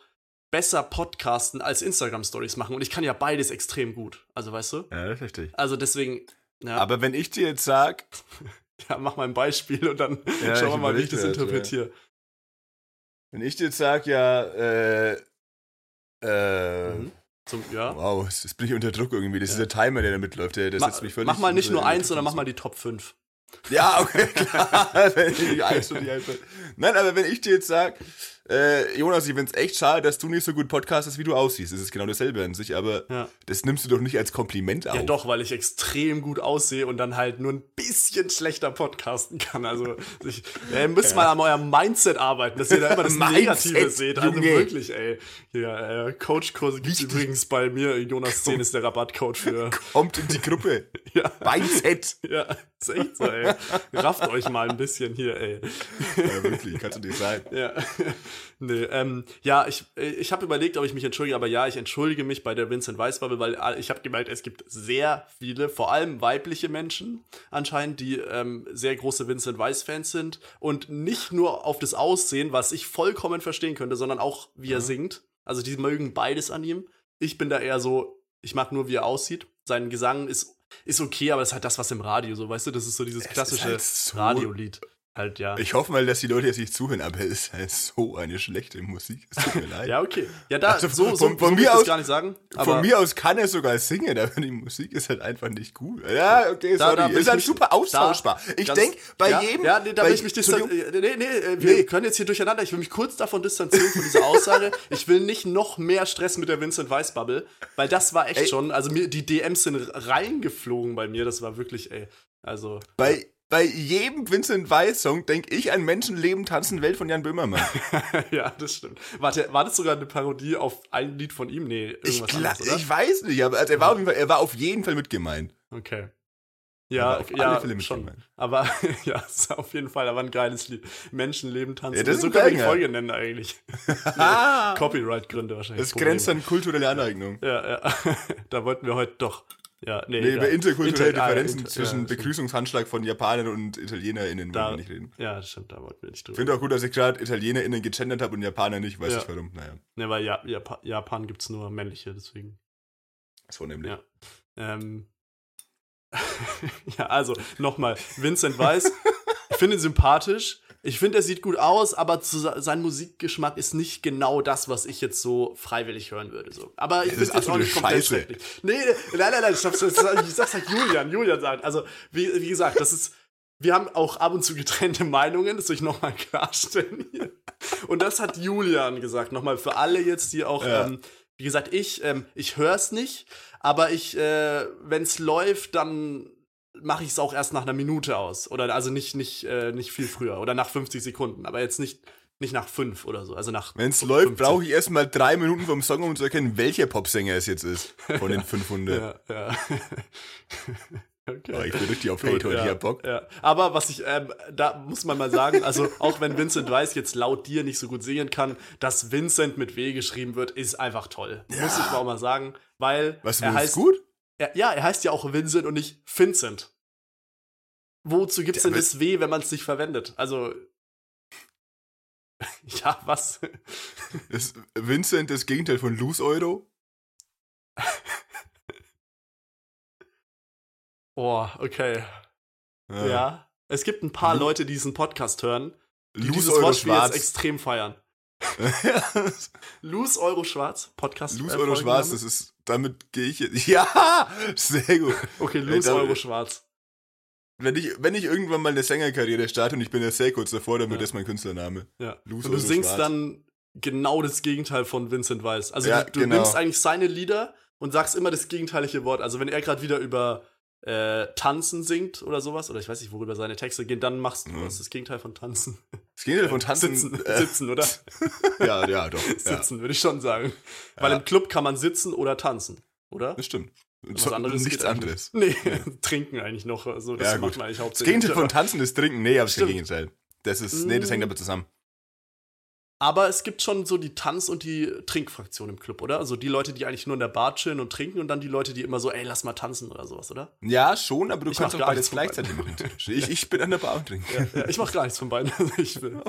besser podcasten als Instagram-Stories machen und ich kann ja beides extrem gut. Also weißt du? Ja, das ist richtig. Also deswegen, ja, Aber wenn ich dir jetzt sag, ja mach mal ein Beispiel und dann Ja, schauen ich wir mal, wie ich das grad, ja. interpretiere. wenn ich dir jetzt sag, ja, äh, äh, Mhm. Zum, ja. wow, jetzt bin ich unter Druck irgendwie. Das Ja. ist der Timer, der da mitläuft, der, der Ma setzt mich völlig. mach mal nicht nur eins, sondern mach mal die Top 5. Ja, okay, klar. die eins und die. Nein, aber wenn ich dir jetzt sag, äh, Jonas, ich find's echt schade, dass du nicht so gut podcastest, wie du aussiehst. Das ist genau dasselbe an sich, aber Ja. das nimmst du doch nicht als Kompliment auf. Ja, doch, weil ich extrem gut aussehe und dann halt nur ein bisschen schlechter podcasten kann. Also, ich, ja, ihr müsst mal an eurem Mindset arbeiten, dass ihr da immer das Negative seht. Also Junge. wirklich, ey. Ja, äh, Coachkurse gibt's Wichtig. übrigens bei mir. Jonas 10 ist der Rabattcode für. Kommt in die Gruppe. Ja, Mindset. ja, ist echt so, ey. Rafft euch mal ein bisschen hier, ey. Ja, wirklich, kannst du nicht sein. Ja. Nee, ähm, ja, ich, ich habe überlegt, ob ich mich entschuldige, aber ja, ich entschuldige mich bei der Vincent Weiss Bubble, weil äh, ich habe gemerkt, es gibt sehr viele, vor allem weibliche Menschen anscheinend, die ähm, sehr große Vincent Weiss Fans sind und nicht nur auf das Aussehen, was ich vollkommen verstehen könnte, sondern auch wie er singt. Also die mögen beides an ihm. Ich bin da eher so, Ich mag nur, wie er aussieht. Sein Gesang ist, ist okay, aber das ist halt das, was im Radio so, weißt du, das ist so dieses Es klassische halt so- Radiolied. Halt, ja. Ich hoffe mal, dass die Leute jetzt nicht zuhören, aber es ist halt so eine schlechte Musik. Es tut mir leid. ja, okay. Ja, da, Also so, so, von- so von ich mir aus- gar nicht sagen. Von mir aus kann er sogar singen, aber die Musik ist halt einfach nicht gut. Ja, okay, Da- sorry. da ist halt mich- super austauschbar. ich denke, bei ja, jedem. Ja, nee, da will ich mich distanzieren. Entschuldigung, Nee, nee, äh, wir Nee. können jetzt hier durcheinander. Ich will mich kurz davon distanzieren von dieser Aussage. ich will nicht noch mehr Stress mit der Vincent Weiss Bubble, weil das war echt Ey. schon. Also mir, die DMs sind reingeflogen bei mir. Das war wirklich, ey. Also. bei, bei jedem Vincent Weiss-Song denke ich an Menschen, Leben, Tanzen, Welt von Jan Böhmermann. ja, das stimmt. Warte, war das sogar eine Parodie auf ein Lied von ihm? Nee, Ich, irgendwas gla- anderes, oder? ich weiß nicht, aber also er, war auf jeden Fall, er war auf jeden Fall mit gemeint. Okay. Ja, auf alle ja, Fälle mit schon. gemeint. Aber ja, auf jeden Fall aber ein geiles Lied. Menschenleben tanzen. Ja, das ist so ein können wir die. Folge nennen eigentlich. Copyright-Gründe wahrscheinlich. das grenzt an kulturelle Aneignung. Ja, ja. da wollten wir heute doch. Ja, nee. Nee, über interkulturelle Inter- ah, Differenzen inter- zwischen ja. Begrüßungshandschlag von Japanern und ItalienerInnen wollen wir nicht reden. ja, das stimmt, da wollten wir nicht Ich drüber. finde auch gut, dass ich gerade ItalienerInnen gegendert habe und Japaner nicht, weiß Ja. ich warum. Naja, Ne, weil ja, Japan, Japan gibt es nur männliche, deswegen. so nämlich. Ja. Ähm. ja, also, nochmal. Vincent Weiss, ich finde ihn sympathisch. Ich finde, er sieht gut aus, aber zu, se- sein Musikgeschmack ist nicht genau das, was ich jetzt so freiwillig hören würde. So. Aber ich ist jetzt auch nicht komplett Scheiße. schrecklich. Nee, nein, nein, nein, ich sag's, ich sag's halt Julian, Julian sagt. Also, wie, wie gesagt, das ist. Wir haben auch ab und zu getrennte Meinungen, das will ich nochmal klarstellen hier. Und das hat Julian gesagt. Nochmal für alle jetzt, die auch, Ja. ähm, wie gesagt, ich, ähm, ich höre es nicht, aber ich, äh, wenn es läuft, dann mache ich es auch erst nach einer Minute aus. Oder also nicht, nicht, äh, nicht viel früher. Oder nach 50 Sekunden. Aber jetzt nicht, nicht nach fünf oder so. Also nach. Wenn es 15. läuft, brauche ich erstmal drei Minuten vom Song, um zu erkennen, welcher Popsänger es jetzt ist. Von den 500. Ja, ja. okay. Oh, ich bin richtig auf Gut, Hate heute, ja, ich hab Bock. Ja. Aber was ich, ähm, da muss man mal sagen, also auch wenn Vincent Weiss jetzt laut dir nicht so gut singen kann, dass Vincent mit W geschrieben wird, ist einfach toll. Muss ich mal auch mal sagen, weil Was, er heißt, gut? Er, ja, er heißt ja auch Vincent und nicht Vincent. Wozu gibt's Ja, denn das W, wenn man es nicht verwendet? Also. ja, was? Ist Vincent das Gegenteil von Loose Euro? Oh, okay. Ja. Es gibt ein paar Leute, die diesen Podcast hören, die Loose dieses Euro Wortspiel jetzt schwarz. extrem feiern. Loose Euro Schwarz, Podcast. Loose äh, Euro schwarz, das ist, damit gehe ich jetzt. Ja, sehr gut. Okay, Ey, Loose da- Euro Schwarz. Wenn ich, wenn ich irgendwann mal eine Sängerkarriere starte und ich bin ja sehr kurz davor, dann wird Ja. das mein Künstlername. Ja. Loose Und du Euro singst Schwarz. dann genau das Gegenteil von Vincent Weiss. Also Ja, du, du genau. nimmst eigentlich seine Lieder und sagst immer das gegenteilige Wort. Also wenn er gerade wieder über äh, Tanzen singt oder sowas, oder ich weiß nicht, worüber seine Texte gehen, dann machst du Mhm. was das Gegenteil von Tanzen. Das Gegenteil von Tanzen. Sitzen, äh, sitzen, oder? ja, ja, doch. Ja, Sitzen, würde ich schon sagen. Weil Ja. im Club kann man sitzen oder tanzen, oder? das stimmt. Was anderes nichts anderes. Nee, trinken eigentlich noch. Also das Ja, macht man eigentlich Das hauptsächlich. Gegenteil von Tanzen ist Trinken. Nee, aber das ist Stimmt. Gegenteil. Das ist, nee, das hängt Mm. aber zusammen. Aber es gibt schon so die Tanz- und die Trinkfraktion im Club, oder? Also die Leute, die eigentlich nur in der Bar chillen und trinken und dann die Leute, die immer so, ey, lass mal tanzen oder sowas, oder? Ja, schon, aber du Ich kannst auch beides gleichzeitig machen. Ich, ich bin an der Bar und trinke. Ja, ich mach gar nichts von beiden. Also ich bin,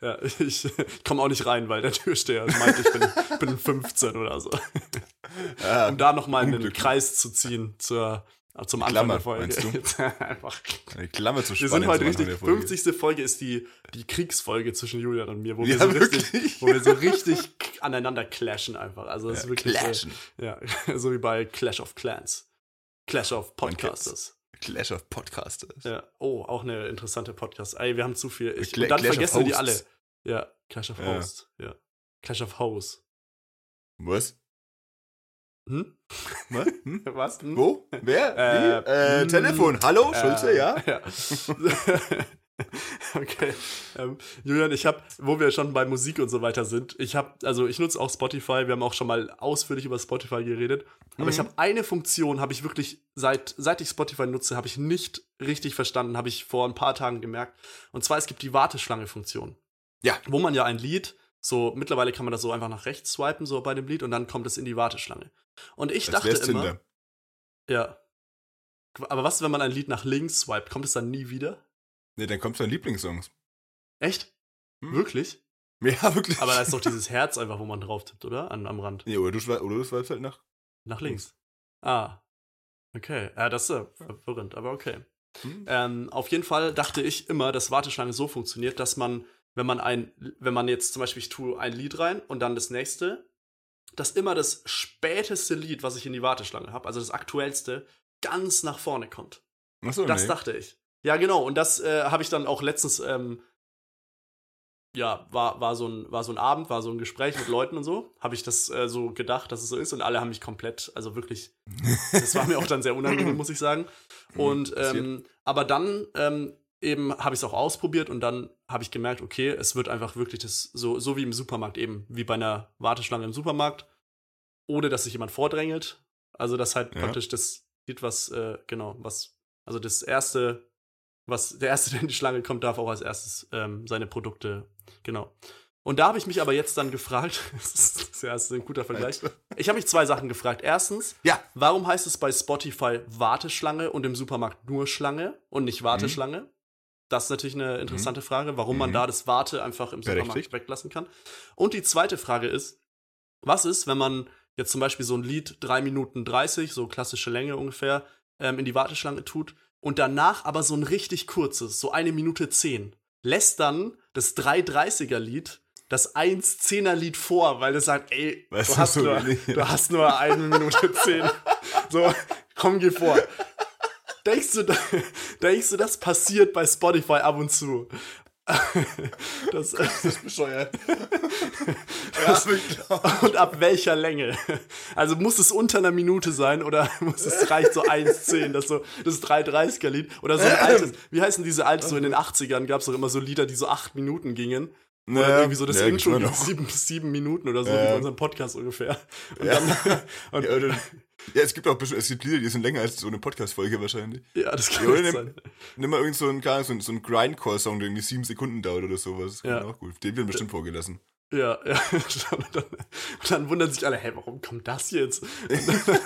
ja, ich komme auch nicht rein, weil der Türsteher meint, ich bin, bin 15 oder so. Ja, Um da nochmal einen. Kreis zu ziehen zur, zum Anfang Klammer, der Folge. meinst du? Einfach. eine Klammer zu Wir spannen. sind heute richtig. der Folge. 50. Folge ist die, die Kriegsfolge zwischen Julian und mir, wo wir, Ja, so richtig, wo wir so richtig aneinander clashen einfach. Also das ist Ja, wirklich clashen. So, ja, so wie bei Clash of Clans. Clash of Podcasters. Clash of Podcasters. Ja. Oh, auch eine interessante Podcast. Ey, wir haben zu viel. Ich, und dann Clash vergessen wir die alle. Hosts. Ja, Clash of Ja. Host. Ja. Clash of Host. Was? Hm? Was? Hm? Was? Hm? Wo? Wer? Äh, Wie? Äh, hm, Telefon. Hallo, Schulze, Äh, ja? ja. okay. Ähm, Julian, ich habe, wo wir schon bei Musik und so weiter sind, ich habe, also ich nutze auch Spotify, wir haben auch schon mal ausführlich über Spotify geredet, aber ich Mhm. habe eine Funktion, habe ich wirklich, seit, seit ich Spotify nutze, habe ich nicht richtig verstanden, habe ich vor ein paar Tagen gemerkt. Und zwar, es gibt die Warteschlange-Funktion. Ja. Wo man ja ein Lied, so mittlerweile kann man das so einfach nach rechts swipen, so bei dem Lied, und dann kommt es in die Warteschlange. Und ich Als dachte immer, Tinder. ja. Aber was, wenn man ein Lied nach links swipet? Kommt es dann nie wieder? Nee, dann kommt dein Lieblingssongs. Echt? Hm. Wirklich? Ja, wirklich. Aber da ist doch dieses Herz einfach, wo man drauf tippt, oder? An, am Rand. Nee, oder du, oder du swipest halt nach Nach links. Ah. Okay. Ja, das ist äh, verwirrend, aber okay. Hm? Ähm, auf jeden Fall dachte ich immer, dass Warteschlange so funktioniert, dass man, wenn man ein, wenn man jetzt zum Beispiel, ich tue ein Lied rein und dann das nächste, dass immer das späteste Lied, was ich in die Warteschlange habe, also das aktuellste, ganz nach vorne kommt. Achso, Das nee. dachte ich. Ja, genau. Und das äh, habe ich dann auch letztens, ähm, ja, war, war, so ein, war so ein Abend, war so ein Gespräch mit Leuten und so. Habe ich das äh, so gedacht, dass es so ist. Und alle haben mich komplett, also wirklich, das war mir auch dann sehr unangenehm, muss ich sagen. Und, passiert. ähm, aber dann ähm, eben habe ich es auch ausprobiert und dann habe ich gemerkt, okay, es wird einfach wirklich das, so, so wie im Supermarkt eben, wie bei einer Warteschlange im Supermarkt, ohne dass sich jemand vordrängelt. Also, das halt Ja. praktisch das Lied, was, äh, genau, was, also das erste, was, der erste, der in die Schlange kommt, darf auch als erstes ähm, seine Produkte, genau. Und da habe ich mich aber jetzt dann gefragt, das ist, das ist ja das ist ein guter Vergleich. Ich habe mich zwei Sachen gefragt. Erstens, Ja. warum heißt es bei Spotify Warteschlange und im Supermarkt nur Schlange und nicht Warteschlange? Das ist natürlich eine interessante Frage, warum man Mhm. da das Warte einfach im Supermarkt weglassen kann. Und die zweite Frage ist, was ist, wenn man jetzt zum Beispiel so ein Lied 3 Minuten 30, so klassische Länge ungefähr, ähm, in die Warteschlange tut und danach aber so ein richtig kurzes, so eine Minute 10, lässt dann das 330er Lied das 1-10er Lied vor, weil es sagt, ey, Weißt du du, hast, so nur, du hast nur eine Minute 10. So, komm, geh vor. Denkst du, denkst du, das passiert bei Spotify ab und zu? Das, Das ist bescheuert. ja, ich glaub- und ab welcher Länge? Also muss es unter einer Minute sein oder muss es reicht so 1,10, das so das 330er Lied oder so ein altes. Wie heißen diese alten so in den 80ern gab es doch immer so Lieder, die so acht Minuten gingen. Oder Ja, irgendwie so das ja, Intro noch. sieben, sieben Minuten oder so Ja. wie bei unserem Podcast ungefähr. Und Ja. dann und, Ja, oder, ja, es gibt auch es gibt Lieder, die sind länger als so eine Podcast-Folge wahrscheinlich. ja, das kann Ja, sein. nimm mal irgend so einen, so einen, so einen Grindcore-Song, der irgendwie sieben Sekunden dauert oder sowas. Das Ja. auch gut. Den wird bestimmt vorgelassen. Ja, ja. Und dann, und dann wundern sich alle, hä, warum kommt das jetzt?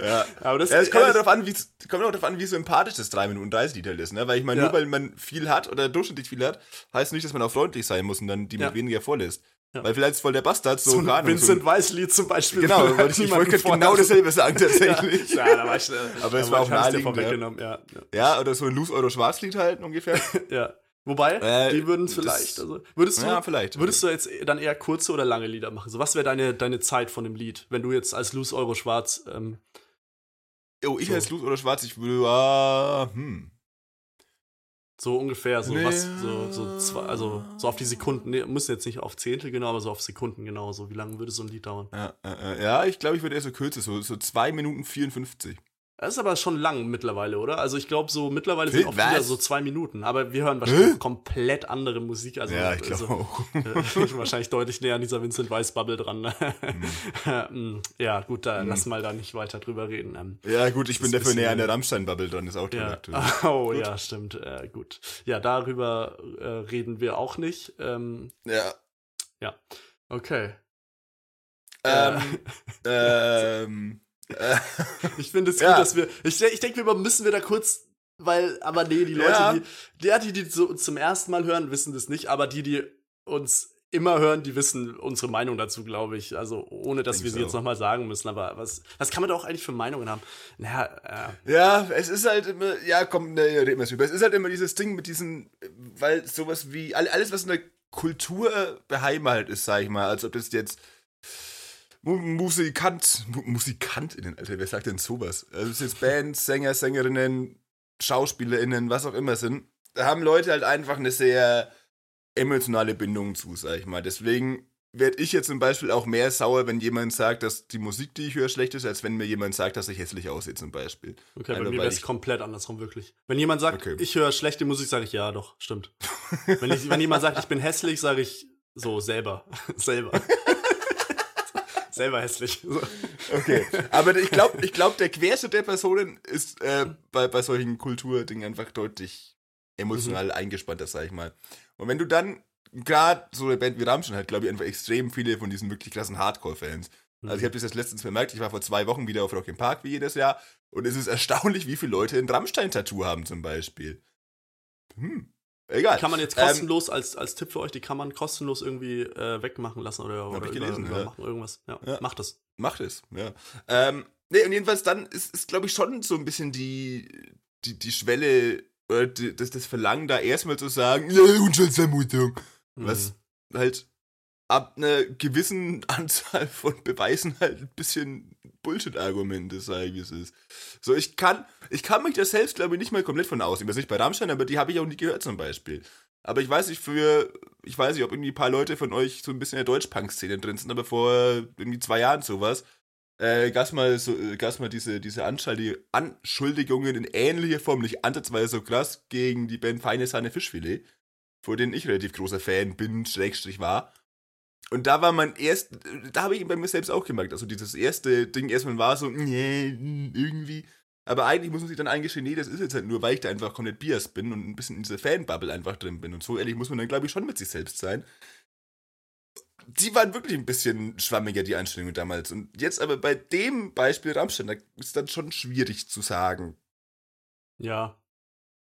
Ja. Aber das Ja, es kommt auch ehrlich- darauf an, wie kommt auch darauf an, wie sympathisch das 3 Minuten 30 Lied halt ist, ne? Weil ich meine, Ja. nur weil man viel hat oder durchschnittlich viel hat, heißt nicht, dass man auch freundlich sein muss und dann die Ja. mit weniger vorlässt. Ja. Weil vielleicht ist voll der Bastard, so, so keine ein Ahnung, Vincent so Weiss-Lied zum Beispiel. Genau, weil ich, ich wollte genau dasselbe sagen tatsächlich. Ja, da war ich schnell. Aber es war auch naheliegend, ja. vorweggenommen, ja. ja. Ja, oder so ein Lose Euro Schwarzlied halt ungefähr. Ja. Wobei, Äh, die würden es vielleicht. Also, würdest du, Ja, vielleicht. Würdest du jetzt dann eher kurze oder lange Lieder machen? So, was wäre deine, deine Zeit von dem Lied, wenn du jetzt als Loose Euro Schwarz. Ähm, Oh, ich So. als Lose oder Schwarz, ich würde, ah, hm. so ungefähr, so Nee. was, so, so zwei, also so auf die Sekunden, nee, müssen jetzt nicht auf Zehntel genau, aber so auf Sekunden genau, so wie lange würde so ein Lied dauern? Ja, äh, äh, ja ich glaube, ich würde eher so kürzer, so, so 2 Minuten 54. Das ist aber schon lang mittlerweile, oder? Also ich glaube, so mittlerweile sind Phil, auch wieder was? so zwei Minuten, aber wir hören wahrscheinlich Hä? komplett andere Musik. Also, ja, ich glaube also, auch. äh, wahrscheinlich deutlich näher an dieser Vincent Weiss Bubble dran. Mhm. Ja, gut, da lass mal da nicht weiter drüber reden. Ähm, Ja, gut, ich bin dafür näher an der Rammstein-Bubble dran, ist auch ja. aktuell. Oh Gut. ja, stimmt. Äh, gut. Ja, darüber äh, reden wir auch nicht. Ähm, Ja. okay. Ähm, ähm, äh, Ich finde es Ja. gut, dass wir. Ich, ich denke, wir müssen wir da kurz. Weil, aber nee, die Leute, Ja. die, die, die, die so zum ersten Mal hören, wissen das nicht, aber die, die uns immer hören, die wissen unsere Meinung dazu, glaube ich. Also, ohne dass Denk wir sie so. jetzt nochmal sagen müssen. Aber was, was kann man da auch eigentlich für Meinungen haben? Naja, äh, ja, es ist halt immer, ja, komm, ne, reden wir es über. Es ist halt immer dieses Ding mit diesen, weil sowas wie, all- alles, was in der Kultur beheimatet ist, sag ich mal, als ob das jetzt Musikant, Mu MusikantInnen, Alter, wer sagt denn sowas? Also, es ist jetzt Bands, Sänger, Sängerinnen, SchauspielerInnen, was auch immer sind. Da haben Leute halt einfach eine sehr emotionale Bindung zu, sag ich mal. Deswegen werde ich jetzt zum Beispiel auch mehr sauer, wenn jemand sagt, dass die Musik, die ich höre, schlecht ist, als wenn mir jemand sagt, dass ich hässlich aussehe, zum Beispiel. okay, bei Einfach, mir weil wäre es komplett andersrum, wirklich. Wenn jemand sagt, Okay. ich höre schlechte Musik, sage ich ja, doch, stimmt. wenn, ich, wenn jemand sagt, ich bin hässlich, sage ich so, selber. selber. Selber hässlich. So. Okay, aber ich glaube, ich glaub, der Querschnitt der Personen ist äh, bei, bei solchen Kulturdingen einfach deutlich emotional eingespannter, sag ich mal. Und wenn du dann, gerade so eine Band wie Rammstein hat, glaube ich, einfach extrem viele von diesen wirklich krassen Hardcore-Fans. Also ich habe das jetzt letztens bemerkt, ich war vor zwei Wochen wieder auf Rock im Park wie jedes Jahr und es ist erstaunlich, wie viele Leute ein Rammstein-Tattoo haben zum Beispiel. Hm. Egal. Die kann man jetzt kostenlos ähm, als, als Tipp für euch, die kann man kostenlos irgendwie äh, wegmachen lassen oder, oder ich gelesen, über, ja. machen irgendwas. Ja, Ja. macht das. Macht es, ja. Ähm, nee, und jedenfalls dann ist, ist glaube ich, schon so ein bisschen die, die, die Schwelle, oder die, das, das Verlangen, da erstmal zu sagen, ja, Unschuldsvermutung. Was Mhm. halt ab einer gewissen Anzahl von Beweisen halt ein bisschen Bullshit-Argument ist, sag ich, wie es ist. So, ich kann, ich kann mich da selbst, glaube ich, nicht mal komplett von ausnehmen. Das nicht bei Rammstein, aber die habe ich auch nie gehört zum Beispiel. Aber ich weiß nicht, für, ich weiß nicht, ob irgendwie ein paar Leute von euch so ein bisschen in der Deutsch-Punk-Szene drin sind, aber vor irgendwie zwei Jahren sowas, äh, gab's mal so, gab's mal diese, diese Anschuldi- Anschuldigungen in ähnlicher Form, nicht ansatzweise so krass, gegen die Band Feine Sahne Fischfilet, vor denen ich relativ großer Fan bin, Schrägstrich war. Und da war mein erst, da habe ich bei mir selbst auch gemerkt, also dieses erste Ding erstmal war so, nee, irgendwie. Aber eigentlich muss man sich dann eingestehen, nee, das ist jetzt halt nur, weil ich da einfach komplett biased bin und ein bisschen in dieser Fanbubble einfach drin bin. Und so ehrlich muss man dann, glaube ich, schon mit sich selbst sein. Die waren wirklich ein bisschen schwammiger, die Einstellungen damals. Und jetzt aber bei dem Beispiel Rammstein, da ist dann schon schwierig zu sagen. Ja.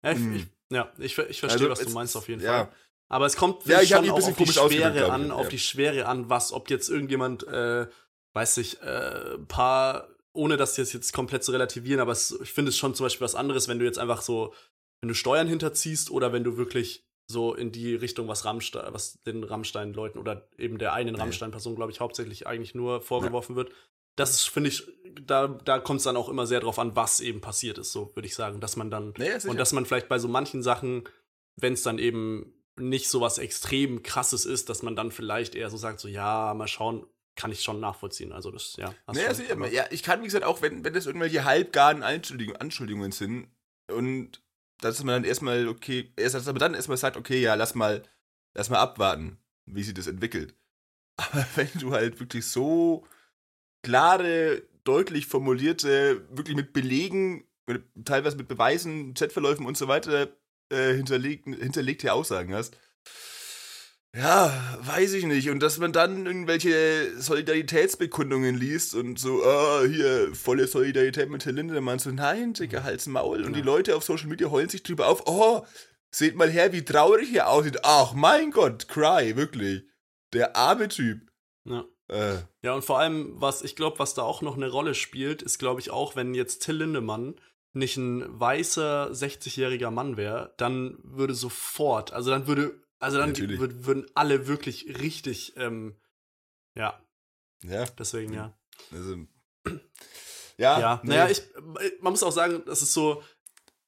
Ja, ich, Hm. ja, ich, ich verstehe, Also, was du meinst auf jeden ja. Fall. Aber es kommt Ja, schon auch bisschen auf die Schwere an, auf ja. die Schwere an, was, ob jetzt irgendjemand, äh, weiß ich, äh, ein paar, ohne das jetzt, jetzt komplett zu relativieren, aber es, ich finde es schon zum Beispiel was anderes, wenn du jetzt einfach so, wenn du Steuern hinterziehst oder wenn du wirklich so in die Richtung, was Rammstein, was den Rammstein-Leuten oder eben der einen Ja. Rammstein-Person, glaube ich, hauptsächlich eigentlich nur vorgeworfen wird. Das ist, finde ich, da, da kommt es dann auch immer sehr drauf an, was eben passiert ist, so würde ich sagen, dass man dann Naja, und dass man vielleicht bei so manchen Sachen, wenn es dann eben nicht so was extrem krasses ist, dass man dann vielleicht eher so sagt, so ja, mal schauen, kann ich schon nachvollziehen. Also das, ja. Naja, aber- Ja, ich kann, wie gesagt, auch wenn, wenn das irgendwelche halbgaren Anschuldigungen, Anschuldigungen sind und dass man dann erstmal, okay, erst, dass man dann erstmal sagt, okay, ja, lass mal, lass mal abwarten, wie sich das entwickelt. Aber wenn du halt wirklich so klare, deutlich formulierte, wirklich mit Belegen, mit, teilweise mit Beweisen, Chatverläufen und so weiter äh, hinterleg, hinterlegte Aussagen hast, ja, weiß ich nicht. Und dass man dann irgendwelche Solidaritätsbekundungen liest und so, ah, hier, volle Solidarität mit Herr Lindemann. So, nein, Digga, Hals, Maul. Und Ja. die Leute auf Social Media heulen sich drüber auf, oh, seht mal her, wie traurig er aussieht. Ach, mein Gott, cry, wirklich. Der arme Typ. ja. Äh, ja, und vor allem, was ich glaube, was da auch noch eine Rolle spielt, ist, glaube ich, auch, wenn jetzt Till Lindemann nicht ein weißer 60-jähriger Mann wäre, dann würde sofort, also dann würde, also dann Natürlich. würd, würden alle wirklich richtig, ähm, ja, ja, deswegen ja. also. Ja, Ja, nee. naja, ich, man muss auch sagen, das ist so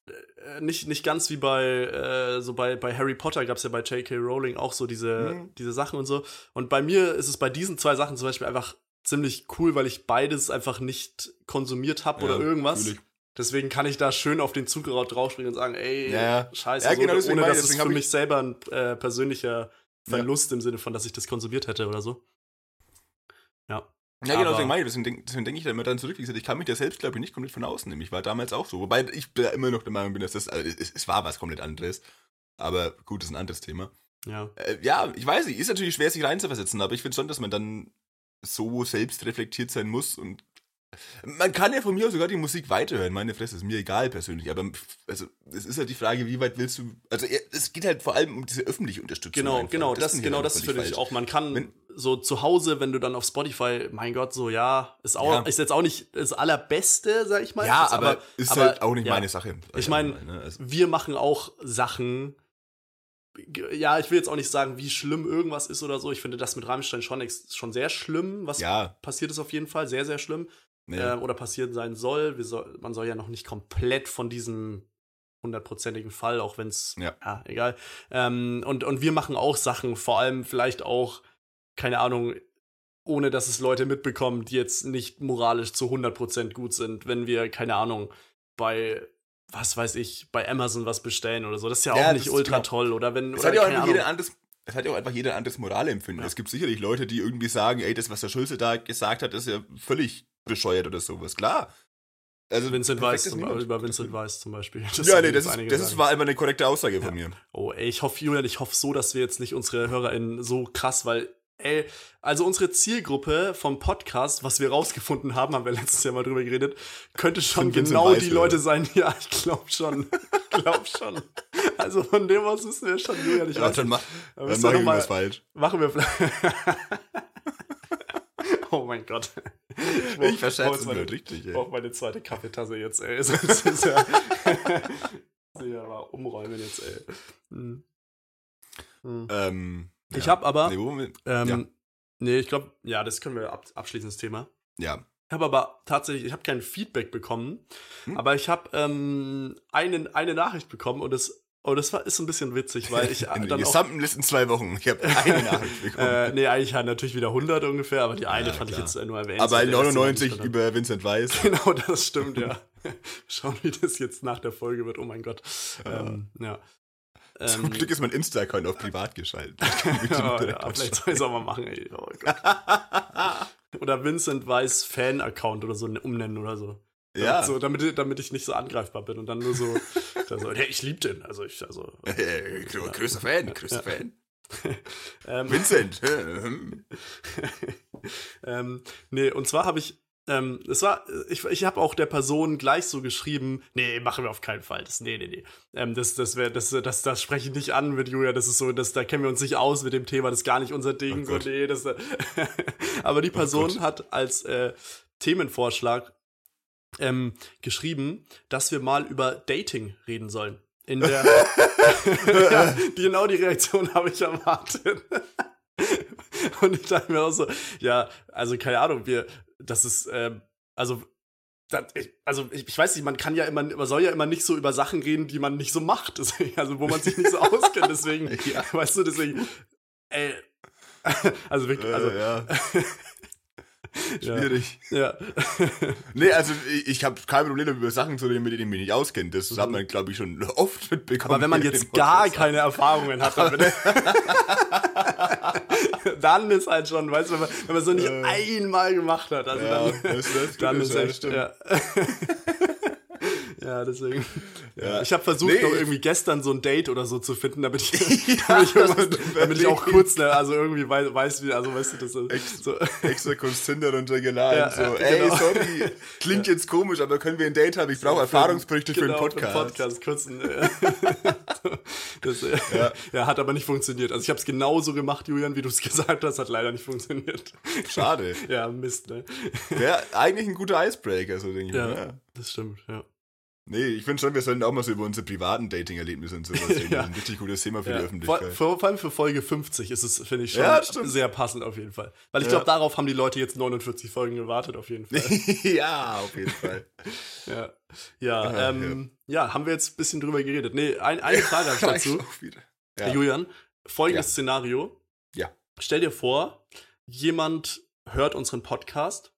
äh, nicht, nicht ganz wie bei äh, so bei, bei Harry Potter gab es ja bei J.K. Rowling auch so diese, Mhm. diese Sachen und so. Und bei mir ist es bei diesen zwei Sachen zum Beispiel einfach ziemlich cool, weil ich beides einfach nicht konsumiert habe Ja, oder irgendwas. fühl ich. Deswegen kann ich da schön auf den Zug ra- draufspringen und sagen, ey, Ja, ja. scheiße, Ja, so, genau, deswegen ohne dass es für mich selber ein äh, persönlicher Ja. Verlust im Sinne von, dass ich das konsumiert hätte oder so. Ja. Ja, genau, deswegen meine ich, deswegen, denk- denke ich da immer dann zurück. Wie gesagt, ich kann mich da selbst, glaube ich, nicht komplett von außen nehmen. Ich war damals auch so. Wobei ich da immer noch der Meinung bin, dass das, also es, es war was komplett anderes. Aber gut, das ist ein anderes Thema. Ja. Äh, ja, ich weiß nicht, ist natürlich schwer, sich reinzuversetzen, aber ich finde schon, dass man dann so selbst reflektiert sein muss und man kann ja von mir aus sogar die Musik weiterhören, meine Fresse, ist mir egal persönlich, aber also es ist halt die Frage, wie weit willst du, also es geht halt vor allem um diese öffentliche Unterstützung. Genau, einfach. genau, das, finde ich genau, halt das völlig finde ich falsch. auch. Man kann Wenn- so zu Hause, wenn du dann auf Spotify, mein Gott, so ja, ist auch, Ja. ist jetzt auch nicht das allerbeste, sag ich mal. Ja, Jetzt, aber, ist aber, halt auch nicht ja. meine Sache. Ich meine, ne? also, wir machen auch Sachen. Ja, ich will jetzt auch nicht sagen, wie schlimm irgendwas ist oder so. Ich finde das mit Rammstein schon, schon sehr schlimm, was ja, passiert ist auf jeden Fall. Sehr, sehr schlimm. Nee. ähm, oder passiert sein soll. Soll. Man soll ja noch nicht komplett von diesem hundertprozentigen Fall, auch wenn es, Ja. egal. Ähm, und, und wir machen auch Sachen, vor allem vielleicht auch, keine Ahnung, ohne dass es Leute mitbekommen, die jetzt nicht moralisch zu 100% gut sind, wenn wir, keine Ahnung, bei, was weiß ich, bei Amazon was bestellen oder so. Das ist ja, Ja, auch nicht ultra genau. toll. Oder wenn, Es hat ja auch einfach jeder anderes, es hat ja auch einfach jeder ein anderes Moralempfinden. Ja. Es gibt sicherlich Leute, die irgendwie sagen, ey, das, was der Schulze da gesagt hat, ist ja völlig bescheuert oder sowas. Klar. Also Vincent Weiss, zum, über Vincent Weiss zum Beispiel. Das ja, nee, das, ist, das ist, war einfach eine korrekte Aussage von mir. Oh, ey, ich hoffe, Julian, ich hoffe so, dass wir jetzt nicht unsere HörerInnen so krass, weil, ey, also unsere Zielgruppe vom Podcast, was wir rausgefunden haben, haben wir letztes Jahr mal drüber geredet, könnte schon Vincent genau Weiss, die oder? Leute sein. Ja, ich glaube schon. Ich glaube schon. Also von dem aus wissen wir schon, Julian, ich Ja, weiß dann Aber dann müssen mach wir irgendwas falsch. Machen wir vielleicht. oh mein Gott. Ich verschätze brauch es meine, richtig, Ich brauche meine zweite Kaffeetasse jetzt, ey. Das ist ja. ja mal umräumen jetzt, ey. Hm. Hm. Ähm, Ich ja. habe aber. Nee, ähm, ja. Nee, ich glaube, ja, das können wir ab, abschließen, das Thema. ja. Ich habe aber tatsächlich, ich habe kein Feedback bekommen, Hm? aber ich habe ähm, eine, eine Nachricht bekommen und das, oh, das war, ist ein bisschen witzig, weil ich In dann auch gesamten letzten zwei Wochen. Ich habe eine Nachricht bekommen. Äh, nee, eigentlich halt natürlich wieder 100 ungefähr, aber die eine Ja, fand klar. ich jetzt nur erwähnt. Aber Der Rest war nicht 99 drin. über Vincent Weiss. Genau, das stimmt, ja. Schauen, wie das jetzt nach der Folge wird. Oh mein Gott. Ähm, ja. Zum Ähm, Glück ist mein Insta-Account auf privat geschaltet. ja, ja, vielleicht soll ich es auch mal machen, ey. Oh Gott. Oder Vincent Weiss Fan-Account oder so umnennen oder so. Ja. So, damit, damit ich nicht so angreifbar bin und dann nur so, da so hey, ich lieb den. Also ich, also. Äh, grö- größter Fan, größter Ja. Fan. Ähm, Vincent. ähm, nee, und zwar habe ich, ähm, es war, ich, ich habe auch der Person gleich so geschrieben, nee, machen wir auf keinen Fall. Das, nee, nee, nee. Ähm, das, das wäre, das, das, das spreche ich nicht an mit Julia. Das ist so, das, da kennen wir uns nicht aus mit dem Thema. Das ist gar nicht unser Ding. Oh so, nee, das, aber die Person Gott. hat als äh, Themenvorschlag ähm, geschrieben, dass wir mal über Dating reden sollen. In der, ja, genau die Reaktion habe ich erwartet. Und ich dachte mir auch so, ja, also keine Ahnung, wir, das ist, ähm, also, das, ich, also ich, ich weiß nicht, man kann ja immer, man soll ja immer nicht so über Sachen reden, die man nicht so macht, deswegen, also wo man sich nicht so auskennt, deswegen, Ja. weißt du, deswegen, ey, also wirklich, also, äh, ja. Schwierig. ja, Nee, also ich, ich habe kein Problem über Sachen zu reden, mit denen ich mich nicht auskenne. Das hat man, glaube ich, schon oft mitbekommen. aber wenn man jetzt gar keine Erfahrungen hat damit, dann ist halt schon, weißt du, wenn man, wenn man so nicht Äh. einmal gemacht hat, also Ja, dann, das, das, dann ist echt, stimmt. ja. Ja, deswegen. Ja. Ich habe versucht, Nee, noch irgendwie gestern so ein Date oder so zu finden, damit ich, Ja, damit, ich damit ich auch kurz, ne, also irgendwie weiß, weiß wie, also weißt du, das ist Ex- so. Extra kurz Tinder runtergeladen. Ja, so, ja, ey, genau. sorry, klingt jetzt komisch, aber können wir ein Date haben? Ich brauche Erfahrungsberichte Genau, für einen Podcast. Podcast, kurzen. Das, äh, ja. Hat aber nicht funktioniert. Also ich habe es genauso gemacht, Julian, wie du es gesagt hast, hat leider nicht funktioniert. Schade. Ja, Mist, ne? Wäre eigentlich ein guter Icebreaker, so denke ich. Ja, mir. Ja. das stimmt, ja. Nee, ich finde schon, wir sollten auch mal so über unsere privaten Dating-Erlebnisse und sowas reden. Ja. Das ist ein richtig gutes Thema für ja. die Öffentlichkeit. Vor, vor, allem für Folge 50 ist es, finde ich, schon Ja, sehr passend auf jeden Fall. Weil ich glaube, darauf haben die Leute jetzt 49 Folgen gewartet, auf jeden Fall. ja, auf jeden Fall. ja, ja, Ah, ähm, ja. haben wir jetzt ein bisschen drüber geredet. Nee, ein, eine Frage habe ich dazu. Ja. Julian, folgendes. Szenario. Ja. Stell dir vor, jemand hört unseren Podcast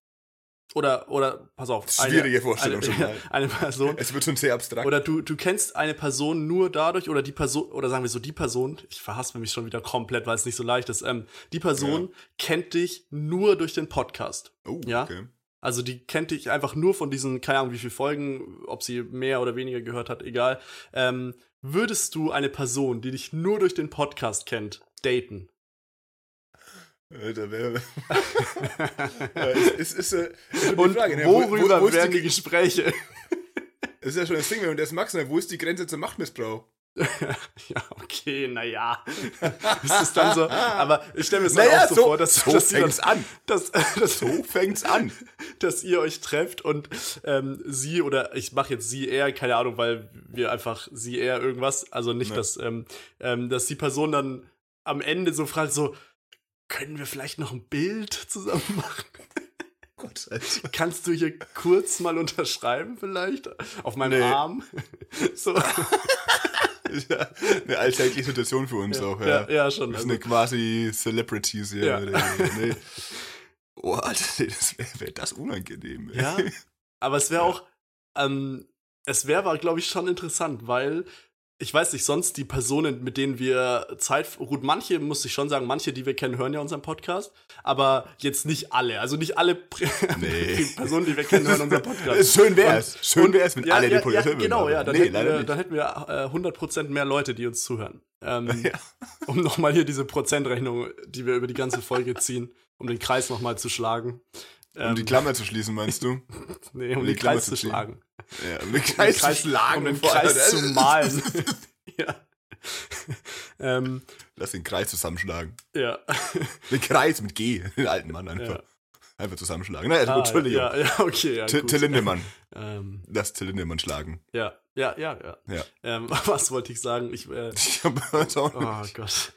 oder, oder, pass auf. Schwierige Vorstellung eine, schon mal. Eine Person. Es wird schon sehr abstrakt. Oder du, du kennst eine Person nur dadurch, oder die Person, oder sagen wir so, die Person, ich verhasse mich schon wieder komplett, weil es nicht so leicht ist, ähm, die Person kennt dich nur durch den Podcast. oh, ja. okay. Also die kennt dich einfach nur von diesen, keine Ahnung, wie viele Folgen, ob sie mehr oder weniger gehört hat, egal. Ähm, würdest du eine Person, die dich nur durch den Podcast kennt, daten? Äh, Da wäre. ist, ist, ist, äh, ist die Und Frage, ne? Wo- wo- worüber wo ist werden die- die Gespräche? Das ist ja schon das Ding, wenn man das magst, ne? wo ist die Grenze zum Machtmissbrauch? ja, okay, naja. ist es dann so? Aber ich stelle mir es Naja, auch so, so- vor, dass, so dass, fängt's an. dass, dass, So fängt's an. dass ihr euch trefft und ähm, sie oder ich mache jetzt sie eher, keine Ahnung, weil wir einfach sie eher irgendwas, also nicht, Ja. dass, ähm, ähm, dass die Person dann am Ende so fragt, so, können wir vielleicht noch ein Bild zusammen machen? Gott, Alter. Kannst du hier kurz mal unterschreiben vielleicht? Auf meinem Nee. Arm? so. Ja, eine alltägliche Situation für uns auch, ja. ja, ja, schon. Wir Also, sind quasi Celebrities hier. Ja. Nee. Oh, Alter, nee, das wäre wär das unangenehm. ey. Ja, aber es wäre auch, ähm, es wäre, glaube ich, schon interessant, weil ich weiß nicht, sonst die Personen, mit denen wir Zeit, gut, manche, muss ich schon sagen, manche, die wir kennen, hören ja unseren Podcast, aber jetzt nicht alle, also nicht alle Pri- Nee. Personen, die wir kennen, hören unseren Podcast. Schön wär's. Schön Und- wär's, wenn ja, alle ja, den Podcast ja, hören Genau, ja, dann, nee, hätten wir, dann hätten wir äh, 100% mehr Leute, die uns zuhören. Ähm, Ja. Um nochmal hier diese Prozentrechnung, die wir über die ganze Folge ziehen, um den Kreis nochmal zu schlagen. Um die Ähm, Klammer zu schließen, meinst du? nee, um um den die Klammer Kreis zu schlagen. Ja, um den um den Kreis, Kreis, zu sclagen. um den. Kreis zu malen. ja. ähm, Lass den Kreis zusammenschlagen. ja. Den Kreis mit G, den alten Mann einfach. Ja. Einfach zusammenschlagen. Naja, Ah, Entschuldigung. ja, ja, okay, ja. Till gut. Till Lindemann. Ähm, Lass Till Lindemann schlagen. ja, ja, ja, ja. Ja. Ähm, was wollte ich sagen? Ich, äh, Ich hab auch oh nicht. Gott.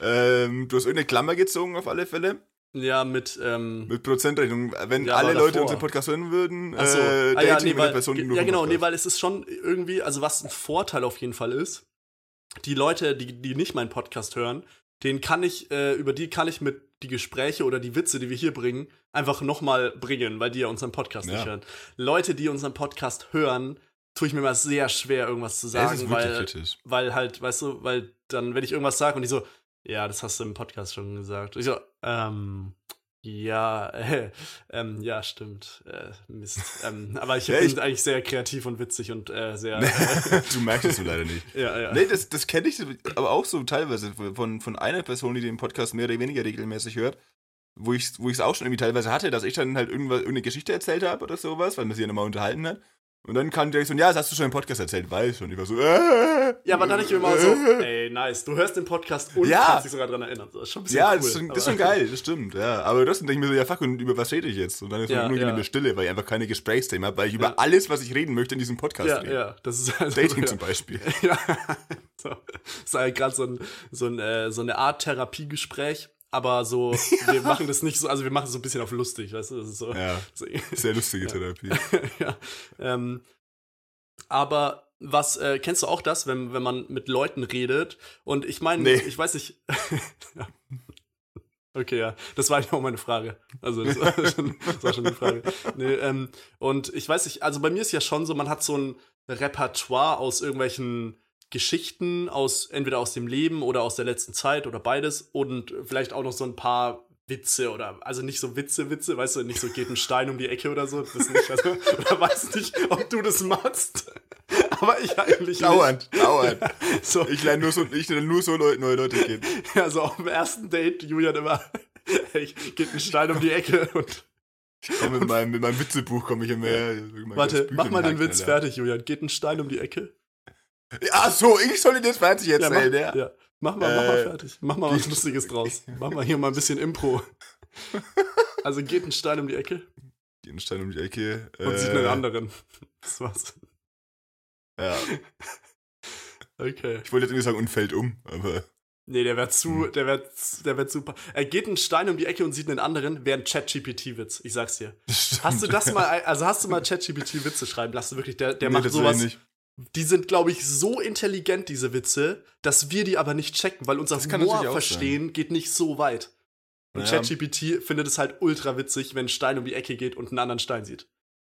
Ähm, du hast irgendeine Klammer gezogen auf alle Fälle. Ja, mit, ähm, Mit Prozentrechnung. Wenn Ja, alle Leute davor. unseren Podcast hören würden, Ach so. äh, ah, ja, nee, weil, Person, ja, genau, nee, weil es ist schon irgendwie, also was ein Vorteil auf jeden Fall ist, die Leute, die, die nicht meinen Podcast hören, den kann ich, äh, über die kann ich mit die Gespräche oder die Witze, die wir hier bringen, einfach nochmal bringen, weil die ja unseren Podcast Ja. nicht hören. Leute, die unseren Podcast hören, tue ich mir mal sehr schwer, irgendwas zu ist sagen, wirklich weil, kritisch. weil halt, weißt du, weil dann, wenn ich irgendwas sage und die so, ja, das hast du im Podcast schon gesagt. Ich so, ähm, ja, äh, ähm, ja, stimmt. Äh, Mist. ähm, aber ich Ja, bin ich- eigentlich sehr kreativ und witzig und äh, sehr. du merkst es so leider nicht. ja, ja. Nee, das, das kenne ich aber auch so teilweise von, von einer Person, die den Podcast mehr oder weniger regelmäßig hört, wo ich es wo ich's auch schon irgendwie teilweise hatte, dass ich dann halt irgendwas, irgendeine Geschichte erzählt habe oder sowas, weil man sich ja nochmal unterhalten hat. Und dann kam direkt so, ja, das hast du schon im Podcast erzählt, weiß schon. Ich war so, äh, Ja, aber dann ich immer so, ey, nice, du hörst den Podcast und Ja. kannst dich sogar dran erinnern. Das ist schon ein bisschen Ja, cool. das, ist schon, das ist schon geil, das stimmt, ja. Aber das denke ich mir so, ja fuck, und über was rede ich jetzt? Und dann ist Ja, ja, nur ja. eine Stille, weil ich einfach keine Gesprächsthemen habe, weil ich über Ja. alles, was ich reden möchte, in diesem Podcast Ja, rede. ja, das ist also, Dating ja. zum Beispiel. Ja, so. Das ist halt gerade so, ein, so, ein, äh, so eine Art Therapiegespräch, aber so, wir machen das nicht so, also wir machen es so ein bisschen auf lustig, weißt du? Das ist so, Ja, sehr lustige Therapie. ja. Ähm, aber was, äh, kennst du auch das, wenn, wenn man mit Leuten redet? Und ich meine, Nee. ich weiß nicht. Ja. Okay, ja, das war ja auch meine Frage. Also, das war schon, das war schon die Frage. Nee, ähm, und ich weiß nicht, also bei mir ist ja schon so, man hat so ein Repertoire aus irgendwelchen Geschichten, aus entweder aus dem Leben oder aus der letzten Zeit oder beides und vielleicht auch noch so ein paar Witze oder also nicht so Witze, Witze, weißt du, nicht so geht ein Stein um die Ecke oder so, das nicht, also, oder weiß nicht, ob du das machst. Aber ich eigentlich Dauernd, dauernd. nicht. So, Ich lerne nur so, ich lerne nur so Leute, neue Leute kennen. also auf dem ersten Date Julian immer hey, geht ein Stein um die Ecke und Komm, mit, meinem, mit meinem Witzebuch komme ich immer her. warte, mach mal den Witz fertig, Julian. Geht ein Stein um die Ecke? Ach so, ich soll den jetzt fertig Ja, erzählen, mach, ja? ja. mach mal, mach mal Äh, fertig. Mach mal was Lustiges draus. Mach mal hier mal ein bisschen Impro. Also geht ein Stein um die Ecke Den Stein um die Ecke. und äh, sieht einen anderen. Das war's. Ja. Okay. Ich wollte jetzt irgendwie sagen, und fällt um, aber. Nee, der wird Hm. zu, der wird, der wird super. Er geht ein Stein um die Ecke und sieht einen anderen, wäre ein Chat-GPT-Witz. Ich sag's dir. Hast du das mal, also hast du mal Chat-GPT-Witze schreiben lassen? Wirklich, der, der Nee, macht das sowas. ich nicht. Die sind, glaube ich, so intelligent, diese Witze, dass wir die aber nicht checken, weil unser Humor verstehen geht nicht so weit. Und Ja. ChatGPT findet es halt ultra witzig, wenn ein Stein um die Ecke geht und einen anderen Stein sieht.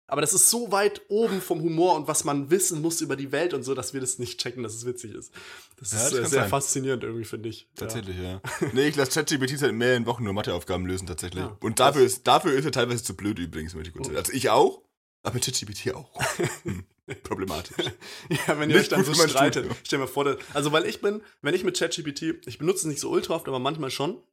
Aber das ist so weit oben vom Humor und was man wissen muss über die Welt und so, dass wir das nicht checken, dass es witzig ist. Das Ja, ist das äh, sehr sein. faszinierend irgendwie, finde ich. Tatsächlich, ja. nee, ich lasse ChatGPT seit mehreren Wochen nur Matheaufgaben lösen, tatsächlich. Ja, Und dafür ist, dafür ist er teilweise zu blöd übrigens, möchte ich kurz sagen. Also ich auch, aber ChatGPT auch. Hm. Problematisch. Ja, ja wenn ihr Nicht euch dann so streitet. Studium. Stell mal vor, das- also weil ich bin, wenn ich mit ChatGPT, ich benutze es nicht so ultra oft, aber manchmal schon. Und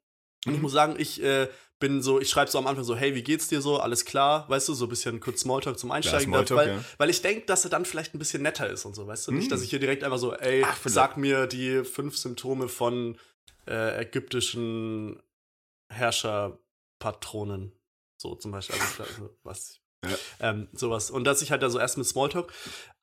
Mhm. ich muss sagen, ich äh, bin so, ich schreibe so am Anfang so, hey, wie geht's dir so? Alles klar, weißt du, so ein bisschen kurz Smalltalk zum Einsteigen, Smalltalk, weil, ja. weil ich denke, dass er dann vielleicht ein bisschen netter ist und so, weißt du? Nicht, Mhm. dass ich hier direkt einfach so, ey, Ach, sag mir die fünf Symptome von äh, ägyptischen Herrscherpatronen. So zum Beispiel, also, was. Ja. Ähm, sowas. Und dass ich halt da so erst mit Smalltalk.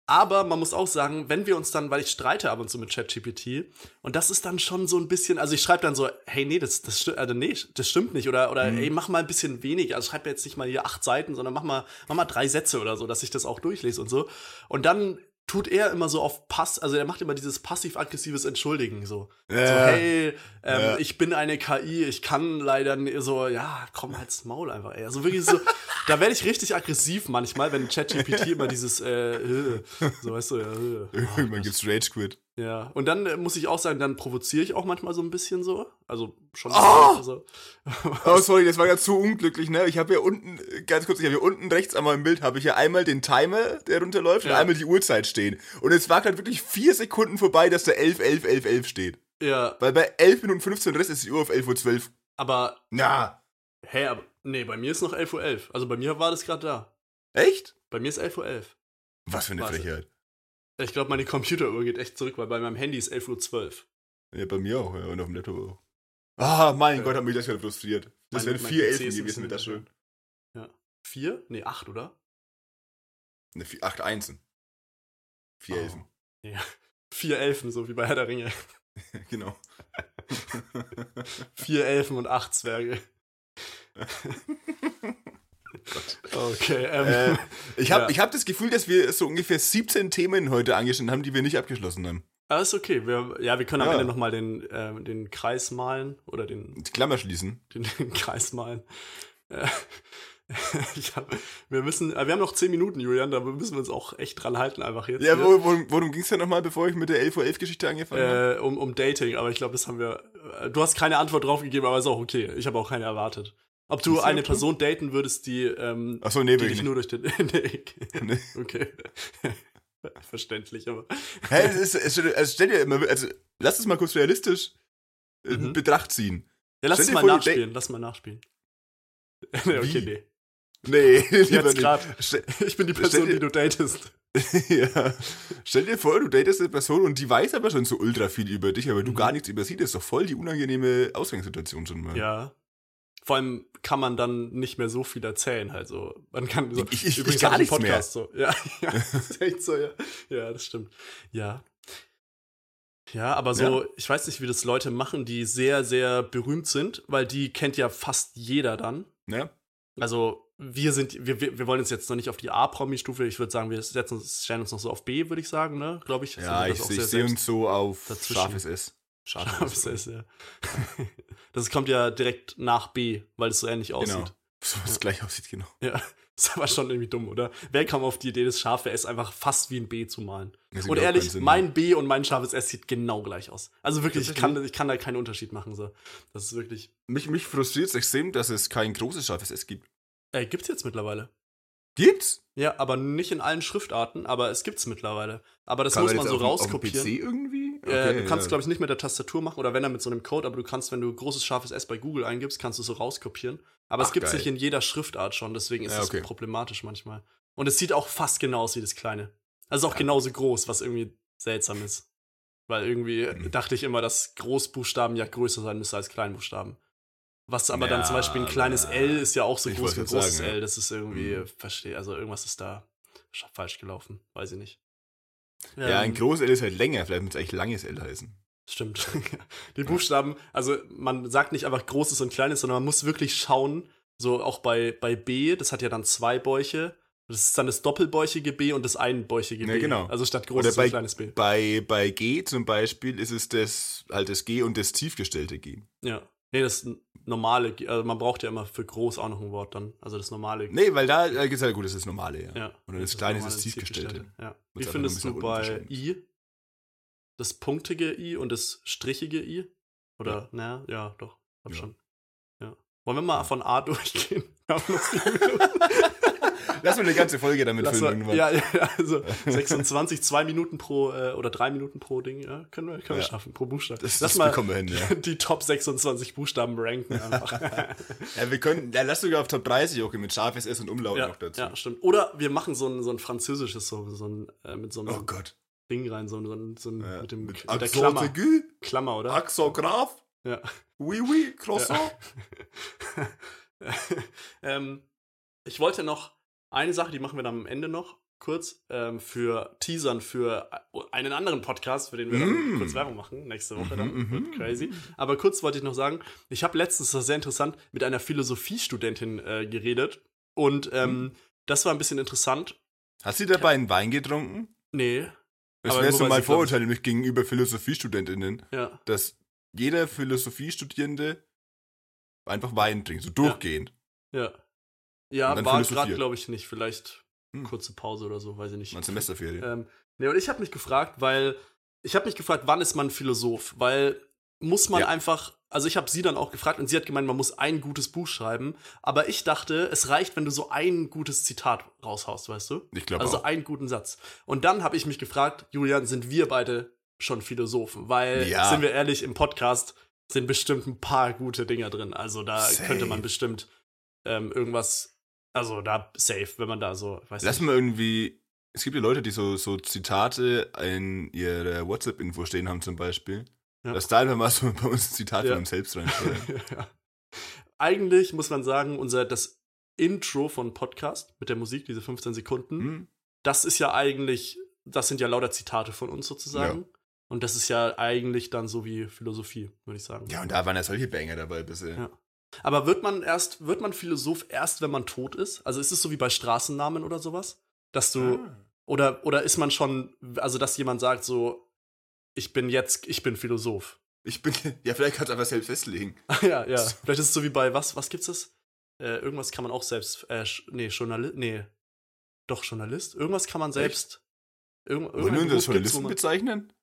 Aber man muss auch sagen, wenn wir uns dann, weil ich streite ab und zu mit ChatGPT, und das ist dann schon so ein bisschen, also ich schreibe dann so, hey, nee, das, das, also nee, das stimmt nicht. Oder, oder Mhm. ey, mach mal ein bisschen weniger. Also schreib mir jetzt nicht mal hier acht Seiten, sondern mach mal, mach mal drei Sätze oder so, dass ich das auch durchlese und so. Und dann tut er immer so auf Pass, also er macht immer dieses passiv-aggressives Entschuldigen so. So, Ja. hey, ähm, Ja. ich bin eine KI, ich kann leider so, ja, komm halt's Maul einfach, ey. Also wirklich so, da werde ich richtig aggressiv manchmal, wenn ChatGPT immer dieses, äh, äh, so weißt du, ja, äh, Irgendwann gibt's Rage Quit. Ja. Und dann äh, muss ich auch sagen, dann provoziere ich auch manchmal so ein bisschen so. Also schon. Oh! Also, Oh, sorry, das war ja zu unglücklich, ne? Ich habe hier unten, äh, ganz kurz, ich habe hier unten rechts einmal im Bild, habe ich hier einmal den Timer, der runterläuft, Ja. und einmal die Uhrzeit stehen. Und es war gerade wirklich vier Sekunden vorbei, dass da 11, 11, 11, 11 steht. ja, Weil bei 11 Minuten 15 Rest ist die Uhr auf 11 Uhr 12. aber, Na, hä, aber, nee, bei mir ist noch 11.11 Uhr. 11. Also bei mir war das gerade da. echt? Bei mir ist 11.11 Uhr. 11. Was für eine. Frechheit. Ich glaube, meine Computeruhr geht echt zurück, weil bei meinem Handy ist 11.12 Uhr. Ja, bei mir auch, ja, und auf dem Laptop auch. Ah, mein Äh, Gott, hat mich das wieder frustriert. Das wären vier Elfen gewesen, bisschen das schön. Ja. Vier? Nee, acht, oder? Ne, vier, acht Einsen. Vier Oh. Elfen. Ja. Vier Elfen, so wie bei Herr der Ringe. genau. Vier Elfen und acht Zwerge. Okay, ähm, äh, ich habe Ja. ich hab das Gefühl, dass wir so ungefähr 17 Themen heute angeschnitten haben, die wir nicht abgeschlossen haben. aber ist okay. Wir, ja, wir können am Ja. Ende nochmal den, ähm, den Kreis malen oder den, Die Klammer schließen. den, den Kreis malen. Äh, hab, wir müssen, äh, wir haben noch zehn Minuten, Julian, da müssen wir uns auch echt dran halten, einfach jetzt. Ja, wo, worum, worum ging es denn nochmal, bevor ich mit der 11 Uhr 11 Geschichte angefangen habe? äh, um, um Dating, aber ich glaube, das haben wir. äh, Du hast keine Antwort drauf gegeben, aber ist auch okay. Ich habe auch keine erwartet. Ob du eine okay. Person daten würdest, die, ähm, Achso, nee, die dich nicht. nur durch den. nee, Nee. okay. Verständlich, aber. Hä, es ist, es, also stell dir immer, also lass es mal kurz realistisch in Mhm. Betracht ziehen. Ja, lass Stell es mal vor, nachspielen, lass mal nachspielen. nee, okay, nee. Nee, lieber Jetzt. Stell, Ich bin die Person, dir- die du datest. ja. Stell dir vor, du datest eine Person und die weiß aber schon so ultra viel über dich, aber du Mhm. gar nichts über sie. Das ist doch voll die unangenehme Ausgangssituation schon mal. Ja. Vor allem kann man dann nicht mehr so viel erzählen, halt so. Man kann so, Ich- ich- übrigens ich gar nichts Podcast so. Ja, ja, das ist echt so, ja. Ja, das stimmt. Ja. Ja, aber so, Ja. ich weiß nicht, wie das Leute machen, die sehr, sehr berühmt sind, weil die kennt ja fast jeder dann. Ne? Also, wir sind, wir, wir wollen uns jetzt noch nicht auf die A-Promi-Stufe, ich würde sagen, wir setzen uns, stellen uns noch so auf B, würde ich sagen, ne? Glaube ich. Ja, Sind wir ich, ich sehe uns so auf dazwischen. scharfes S. Scharfes S, ja. Das kommt ja direkt nach B, weil es so ähnlich aussieht. Genau. So was gleich aussieht, genau. Ja, ist aber schon irgendwie dumm, oder? Wer kam auf die Idee, das scharfe S einfach fast wie ein B zu malen? Und ehrlich, Sinn, mein B und mein scharfes S sieht genau gleich aus. Also wirklich, ich kann, ich kann da keinen Unterschied machen. So. Das ist wirklich. Mich, mich frustriert es extrem, dass es kein großes scharfes S gibt. Äh, gibt's jetzt mittlerweile. Gibt's? Ja, aber nicht in allen Schriftarten, aber es gibt's mittlerweile. Aber das Kann muss man so dem- auf rauskopieren. PC irgendwie? Äh, du kannst, ja. glaube ich, nicht mit der Tastatur machen oder wenn dann mit so einem Code, aber du kannst, wenn du großes scharfes S bei Google eingibst, kannst du so rauskopieren. Aber Ach, es gibt's geil. nicht in jeder Schriftart schon, deswegen ist Ja, es okay. problematisch manchmal. Und es sieht auch fast genau aus wie das kleine. Also auch Ja. genauso groß, was irgendwie seltsam ist. Weil irgendwie Mhm. dachte ich immer, dass Großbuchstaben ja größer sein müsste als Kleinbuchstaben. Was aber dann zum Beispiel ein kleines L ist ja auch so Ich groß wie ein großes sagen. L. Das ist irgendwie, Mhm. verstehe, also irgendwas ist da sch- falsch gelaufen. Weiß ich nicht. Ja, ein Ähm, großes L ist halt länger, vielleicht müsste es eigentlich langes L heißen. Stimmt. Die Buchstaben, also man sagt nicht einfach großes und kleines, sondern man muss wirklich schauen, so auch bei, bei B, das hat ja dann zwei Bäuche. Das ist dann das doppelbäuchige B und das einbäuchige Ja, B. genau. Also statt großes bei- und kleines B. Bei, bei G zum Beispiel ist es das, halt das G und das tiefgestellte G. Ja. Nee, das normale, also man braucht ja immer für groß auch noch ein Wort dann. Also das normale. Nee, weil da äh, ist halt gut, das ist das normale, ja. Ja. Oder das kleine ist das tiefgestellte. Ja. Wie einfach findest du bei I? Das punktige I und das strichige I? Oder, na, ja, doch, hab Ja. schon. Ja. Wollen wir mal Ja. von A durchgehen? Wir haben noch. Lass mal eine ganze Folge damit Lass füllen mal, irgendwann. ja, ja, also 26, zwei Minuten pro äh, oder drei Minuten pro Ding, ja, können wir, können wir Ja. schaffen, pro Buchstaben. Das, Lass das mal wir hin, ja. die Top 26 Buchstaben ranken einfach. ja. Wir können, ja, lass sogar auf Top 30 auch gehen, mit scharfes S und Umlaut ja, noch dazu. ja, stimmt. Oder wir machen so ein, so ein französisches, so, so ein, äh, mit so einem Oh Gott. Ding rein, so, ein- so, ein- so ein, Ja, mit, dem, mit mit der Klammer. Klammer, oder? Grave, Ja. oui, oui, croissant. ähm, ich wollte noch eine Sache, die machen wir dann am Ende noch kurz ähm, für Teasern für einen anderen Podcast, für den wir dann Mm. kurz Werbung machen nächste Woche Mhm, dann. mhm. Wird crazy. Aber kurz wollte ich noch sagen, ich habe letztens, das war sehr interessant, mit einer Philosophiestudentin äh, geredet und ähm, Mhm. das war ein bisschen interessant. Hast du dabei einen Wein getrunken? Nee, Das wäre so mein Vorurteil nämlich gegenüber Philosophiestudentinnen, ja. dass jeder Philosophiestudierende einfach Wein trinkt, so durchgehend. Ja. Ja, Dann war gerade, glaube ich, nicht. Vielleicht Hm. kurze Pause oder so, weiß ich nicht. Mein Semesterferien. Ähm, nee, und ich habe mich gefragt, weil ich habe mich gefragt, wann ist man Philosoph? Weil muss man Ja. einfach, also ich habe sie dann auch gefragt und sie hat gemeint, man muss ein gutes Buch schreiben, aber ich dachte, es reicht, wenn du so ein gutes Zitat raushaust, weißt du? Ich glaube Also auch. einen guten Satz. Und dann habe ich mich gefragt, Julian, sind wir beide schon Philosophen? Weil, Ja. sind wir ehrlich, im Podcast sind bestimmt ein paar gute Dinger drin. Also da Safe. könnte man bestimmt ähm, irgendwas, also da safe, wenn man da so, weiß Lass nicht. mal irgendwie Es gibt ja Leute, die so, so Zitate in ihrer WhatsApp-Info stehen haben, zum Beispiel. Ja. Dass da einfach mal so bei uns ein Zitat Ja. von uns selbst reinschreiben. ja. Eigentlich muss man sagen, unser das Intro von Podcast mit der Musik, diese 15 Sekunden, hm? das ist ja eigentlich, das sind ja lauter Zitate von uns sozusagen. Und das ist ja eigentlich dann so wie Philosophie, würde ich sagen. Ja, und da waren ja solche Banger dabei bisher. Ja. Aber wird man erst, wird man Philosoph erst, wenn man tot ist? Also ist es so wie bei Straßennamen oder sowas? Dass du, Ah. oder, oder ist man schon, also dass jemand sagt so, ich bin jetzt, ich bin Philosoph. Ich bin, ja, vielleicht kannst du einfach selbst festlegen. ja, ja. Vielleicht ist es so wie bei, was, was gibt's das? Äh, irgendwas kann man auch selbst, äh, nee, Journalist, nee, doch Journalist. Irgendwas kann man selbst. Irgend, Wollen wir uns als Journalisten bezeichnen?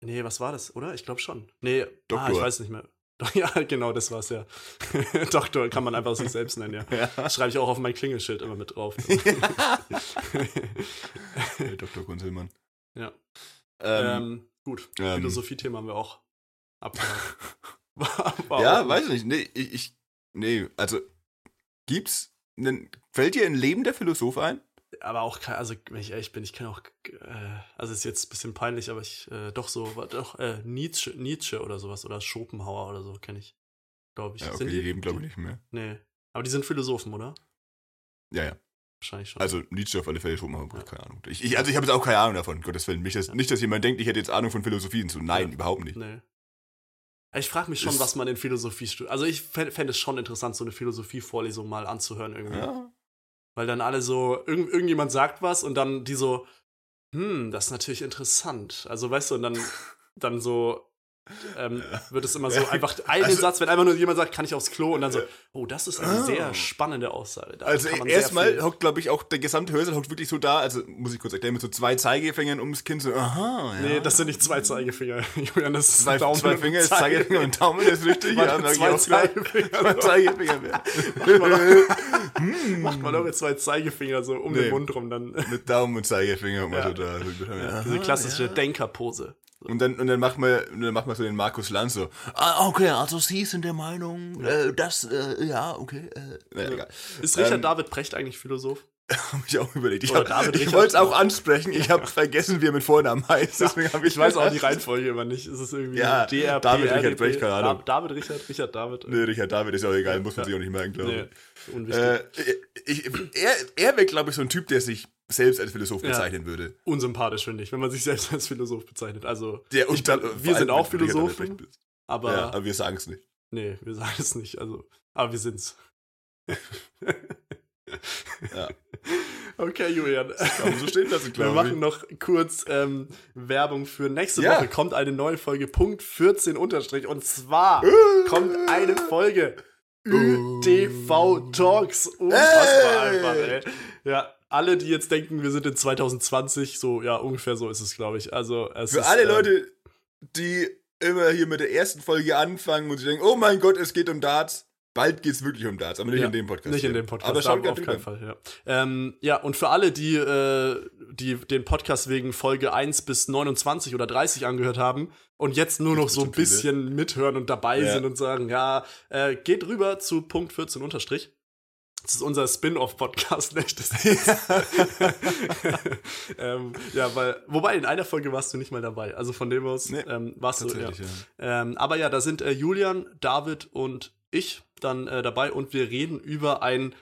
Nee, was war das, oder? Ich glaube schon. Nee, ah, Doktor. ich weiß nicht mehr. Doch, Ja, genau, das war's ja. Doktor kann man einfach sich selbst nennen, ja. Ja. Das schreibe ich auch auf mein Klingelschild immer mit drauf. Hey, Dr. Kunzelmann. ja. Ähm, Ähm, gut, ähm. Philosophie-Thema haben wir auch war ja, auch weiß ich nicht. Nee, ich, ich, nee, also, gibt's, einen, fällt dir ein lebender Philosoph ein? Aber auch, also wenn ich ehrlich bin, ich kenne auch, äh, also ist jetzt ein bisschen peinlich, aber ich, äh, doch so, war doch, äh, Nietzsche, Nietzsche oder sowas oder Schopenhauer oder so kenne ich, glaube ich. Ja, okay, Sind die leben, glaube ich, nicht mehr. Nee. Aber die sind Philosophen, oder? Ja, ja. Wahrscheinlich schon. Also Nietzsche auf alle Fälle schon mal, keine Ahnung. Ich, ich, also ich habe jetzt auch keine Ahnung davon, Gottes Willen. Nicht, dass, nicht, dass jemand denkt, ich hätte jetzt Ahnung von Philosophie so. Nein, Ja. überhaupt nicht. Nee. Ich frage mich schon, Ist- was man in Philosophie studiert. Also ich fände es schon interessant, so eine Philosophie-Vorlesung mal anzuhören irgendwie. Ja. Weil dann alle so, irgend, irgendjemand sagt was und dann die so, hm, das ist natürlich interessant. Also weißt du, und dann, dann so ähm, wird es immer so einfach einen Also- Satz, wenn einfach nur jemand sagt, kann ich aufs Klo und dann so, oh, das ist eine Ah. sehr spannende Aussage. Da Also erstmal hockt, glaube ich, auch der gesamte Hörsaal hockt wirklich so da, also muss ich kurz erklären, mit so zwei Zeigefingern ums Kinn, so, aha, ja. Nee, das sind nicht zwei Zeigefinger. Julian, das ist zwei, Daumen zwei Finger, ist Zeige- Zeigefinger und Daumen ist richtig. Ja, zwei. Zeigefinger. Zwei Zeigefinger mehr. Macht man doch mit zwei Zeigefinger so um Nee. den Mund rum, dann Mit Daumen und Zeigefinger Ja. so da. Ja. diese klassische Denkerpose. Und dann, und dann macht man, dann macht man so den Markus Lanz so. Ah, okay, also Sie sind der Meinung, äh, das, äh, ja, okay. Äh, naja, egal. Ist Richard Ähm, David Precht eigentlich Philosoph? Hab ich auch überlegt. Ich, hab- ich wollte es auch ansprechen, ich habe vergessen, wie er mit Vornamen heißt. Deswegen hab ich, Ich weiß auch die Reihenfolge immer nicht. Ist es irgendwie Ja, DR, David PR, Richard Precht, keine Ahnung. Da- David Richard, Richard David. Nee, Richard David ist ja auch egal, muss man sich auch nicht merken, glaube Nee, ich. unwichtig. Äh, ich, er er wäre, glaube ich, so ein Typ, der sich selbst als Philosoph Ja. bezeichnen würde. Unsympathisch, finde ich, wenn man sich selbst als Philosoph bezeichnet. Also, Der ich, unter- wir sind auch Philosophen, aber, Ja, aber wir sagen es nicht. nee, wir sagen es nicht. Also, aber wir sind's. Ja. Okay, Julian. Kann so stehen lassen, Wir glaube machen ich. noch kurz ähm, Werbung für nächste Ja. Woche. Kommt eine neue Folge, Punkt 14 unterstrich. Und zwar kommt eine Folge ÖTV Talks. Unfassbar Hey. einfach, ey. Ja, alle, die jetzt denken, wir sind in 2020, so, ja, ungefähr so ist es, glaube ich. Also, es Für ist, alle ähm, Leute, die immer hier mit der ersten Folge anfangen und sich denken, oh mein Gott, es geht um Darts. Bald geht es wirklich um Darts, aber nicht Ja, in dem Podcast. Nicht in hier. dem Podcast, Aber schaut auf keinen. Fall, ja. Ähm, ja, und für alle, die, äh, die den Podcast wegen Folge 1 bis 29 oder 30 angehört haben und jetzt nur noch so ein bestimmt viele. bisschen mithören und dabei Ja. sind und sagen, ja, äh, geht rüber zu Punkt 14 unterstrich. Das ist unser Spin-off-Podcast, nicht? Ist ähm, ja, weil, wobei in einer Folge warst du nicht mal dabei. Also von dem aus Nee, ähm, warst du, ja. Ja. Ähm, aber ja, da sind äh, Julian, David und ich dann äh, dabei und wir reden über ein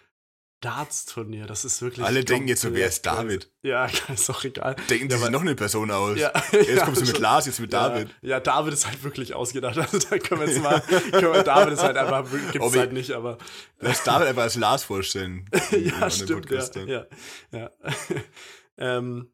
Darts-Turnier. Das ist wirklich. Alle denken jetzt so, wer ist David? Ja, ist auch egal. Denken Ja, sie sich aber- noch eine Person aus. Ja, Jetzt ja, kommst du mit schon. Lars, jetzt mit David. Ja, ja, David ist halt wirklich ausgedacht. Also da können wir jetzt mal, können wir, David ist halt einfach, gibt's Obi. halt nicht, aber Lass David einfach als Lars vorstellen. ja, stimmt, ja, ja, ja. ähm,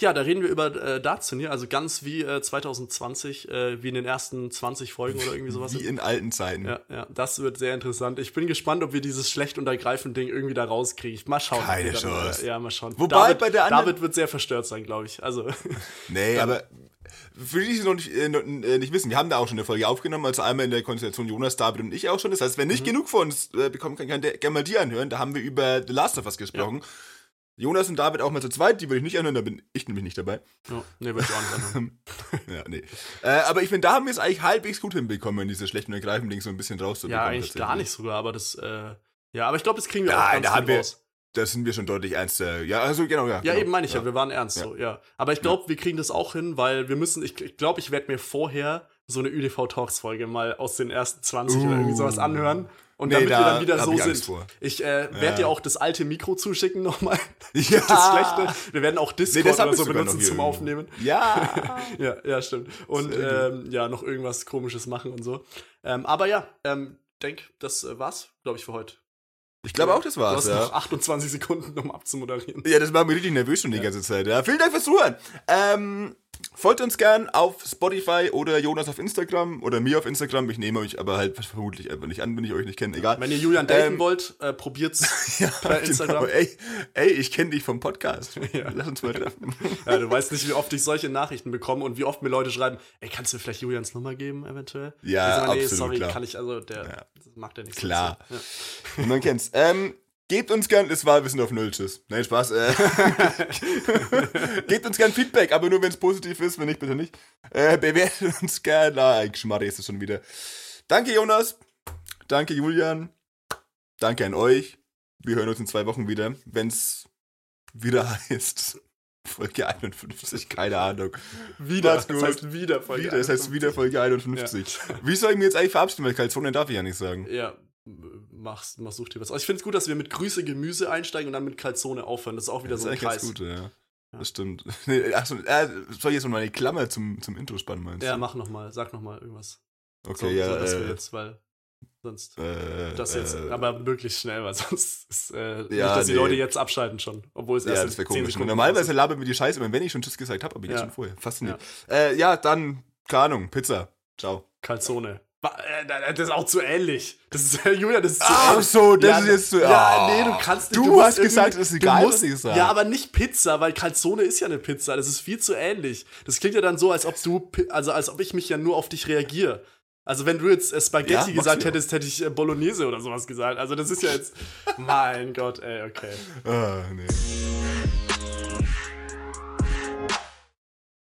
ja, da reden wir über äh, Darts-Turnier, also ganz wie äh, 2020, äh, wie in den ersten 20 Folgen oder irgendwie sowas. Wie in alten Zeiten. Ja, ja, das wird sehr interessant. Ich bin gespannt, ob wir dieses schlecht und ergreifend Ding irgendwie da rauskriegen. Mal schauen. Keine dann, Chance. äh, Ja, mal schauen. Wobei David, bei der anderen- David wird sehr verstört sein, glaube ich. Also, Nee, aber für die, die es noch nicht, äh, äh, nicht wissen, wir haben da auch schon eine Folge aufgenommen, also einmal in der Konstellation Jonas, David und ich auch schon. Das heißt, wer nicht Mhm. genug von uns äh, bekommen kann, kann der gerne mal die anhören. Da haben wir über The Last of Us gesprochen. Jonas und David auch mal zu zweit, die würde ich nicht anhören, da bin ich nämlich nicht dabei. ja, nee, wird ich auch nicht anhören. Ja, nee. Äh, aber ich finde, da haben wir es eigentlich halbwegs gut hinbekommen, diese schlechten und ergreifen Ding so ein bisschen rauszubekommen. Ja, eigentlich gar nicht sogar, aber das, äh, ja, aber ich glaube, das kriegen wir auch Nein, ganz da haben wir- raus. da sind wir schon deutlich ernster. Ja, also genau, ja. Ja, genau. eben meine ich ja, wir waren ernst so, ja. Aber ich glaube, wir kriegen das auch hin, weil wir müssen, ich glaube, ich, glaub, ich werde mir vorher so eine ÜDV-Talks-Folge mal aus den ersten 20 oder irgendwie sowas anhören. Und Nee, damit wir da dann wieder so sind. vor. Ich äh, werde Ja. dir auch das alte Mikro zuschicken nochmal. Ja. Das schlechte. Wir werden auch Discord hab oder so benutzen zum. Aufnehmen. Ja. Ja, ja, stimmt. Und ähm, ja, noch irgendwas komisches machen und so. Ähm, aber ja, ähm, denk, das äh, war's, glaube ich, für heute. Ich glaube auch, das Du war's, hast ja. noch 28 Sekunden, um abzumoderieren. Ja, das macht mich richtig nervös schon die ganze Zeit. Ja, vielen Dank fürs Zuhören. Ähm, folgt uns gern auf Spotify oder Jonas auf Instagram oder mir auf Instagram. Ich nehme euch aber halt vermutlich einfach nicht an, wenn ich euch nicht kenne. Egal. Wenn ihr Julian daten Ähm, wollt, äh, probiert's ja, per Instagram. Genau. Ey, ey, ich kenne dich vom Podcast. Ja. Lass uns mal treffen. Ja, du weißt nicht, wie oft ich solche Nachrichten bekomme und wie oft mir Leute schreiben, ey, kannst du mir vielleicht Julians Nummer geben, eventuell? Ja, ich sag, nee, absolut, sorry, klar. kann ich, also, der Ja. das macht der nichts. Klar. Ja. Und man kennt's. Ähm, gebt uns gern, das war Wissen auf Null, tschüss. Nein, Spaß. Äh, gebt uns gern Feedback, aber nur wenn es positiv ist, wenn nicht, bitte nicht. Äh, bewertet uns gern. Ah, Geschmarre ist es schon wieder. Danke, Jonas. Danke, Julian. Danke an euch. Wir hören uns in zwei Wochen wieder, wenn's wieder heißt. Folge 51, keine Ahnung. Wieder, das heißt wieder Folge Wieder, das heißt 51. wieder Folge 51. Wie soll ich mir jetzt eigentlich verabschieden, weil Kalzonen darf ich ja nicht sagen. Ja, mach's, mach, such dir was aus. Ich finde es gut, dass wir mit Grüße Gemüse einsteigen und dann mit Calzone aufhören. Das ist auch wieder Das so ist ein Kreis. ganz gut, ja. Das stimmt. Nee, achso, äh, soll ich jetzt mal eine Klammer zum, zum Intro spannen, meinst du? Ja, mach noch mal, sag noch mal irgendwas. Okay, so, ja. so, dass äh, wir jetzt, weil sonst äh, das jetzt, äh, aber möglichst schnell, weil sonst ist äh, nicht, Ja, dass die nee. Leute jetzt abschalten schon, obwohl es erst Ja, in das wäre 10 komisch. Sekunden Normalerweise ist. labert mir die Scheiße, immer wenn ich schon Tschüss gesagt habe, aber jetzt Ja. schon vorher. Faszinierend. Ja. Äh, ja, dann, keine Ahnung, Pizza. Ciao. Calzone. Äh, Das ist auch zu ähnlich. Das ist, Julia, das ist zu Ach ähnlich. so, das ja, ist jetzt zu- Ja, Ah. nee, du kannst nicht. Du musst hast gesagt, es ist du egal, musst- was ich sage. Ja, aber nicht Pizza, weil Calzone ist ja eine Pizza. Das ist viel zu ähnlich. Das klingt ja dann so, als ob du, also als ob ich mich ja nur auf dich reagiere. Also wenn du jetzt äh, Spaghetti Ja, gesagt du hättest, hätte ich äh, Bolognese oder sowas gesagt. Also das ist ja jetzt, mein Gott, ey, okay. Ah, nee.